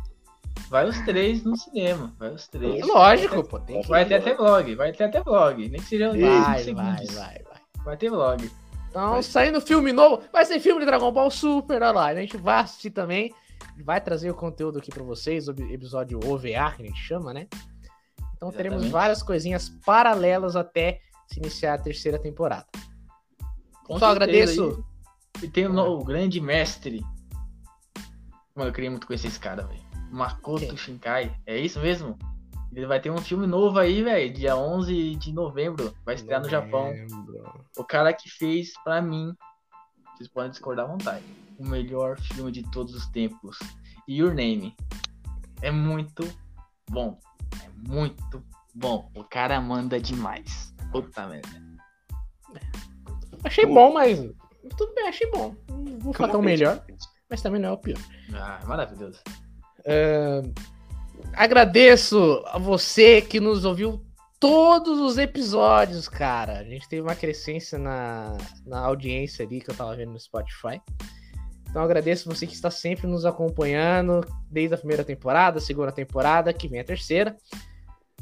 Vai os três no cinema. Vai os três. Lógico, vai ter, pô. Tem que vai ter até vlog. Vai ter até vlog. Nem que seja vai, vai, vai, vai. Vai ter vlog. Então, vai. saindo filme novo. Vai ser filme de Dragon Ball Super, olha lá. A gente vai assistir também. Vai trazer o conteúdo aqui para vocês. O episódio OVA, que a gente chama, né? Então, Exatamente. teremos várias coisinhas paralelas até se iniciar a terceira temporada. Com Só agradeço. E tem o, o grande mestre. Mano, eu queria muito conhecer esse cara, velho. Makoto Shinkai. É isso mesmo? Ele vai ter um filme novo aí, velho, dia 11 de novembro. Vai estrear novembro. no Japão. O cara que fez, pra mim, vocês podem discordar à vontade, o melhor filme de todos os tempos. Your Name. É muito bom. É muito bom. O cara manda demais. Puta merda. Achei bom, mas. Tudo bem, achei bom. Não vou falar tão melhor, mas também não é o pior. Ah, maravilhoso. Uh, agradeço a você que nos ouviu todos os episódios, cara. A gente teve uma crescência na, na audiência ali que eu tava vendo no Spotify. Então agradeço você que está sempre nos acompanhando desde a primeira temporada, segunda temporada, que vem a terceira.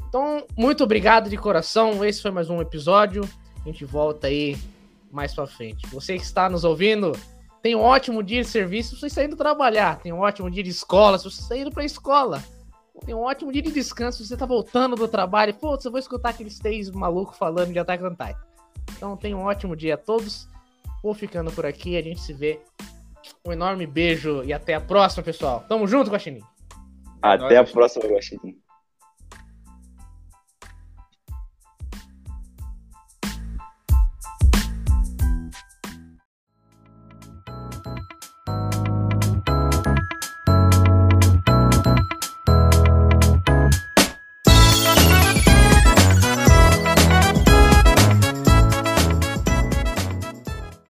Então, muito obrigado de coração. Esse foi mais um episódio. A gente volta aí mais para frente. Você que está nos ouvindo, tem um ótimo dia de serviço se você está indo trabalhar. Tem um ótimo dia de escola se você está indo para a escola. Tem um ótimo dia de descanso se você está voltando do trabalho. Pô, eu vou escutar aqueles três malucos falando de Attack on Titan. Então, tem um ótimo dia a todos. Vou ficando por aqui. A gente se vê. Um enorme beijo e até a próxima, pessoal. Tamo junto, Guaxinim. Até a próxima, Guaxinim.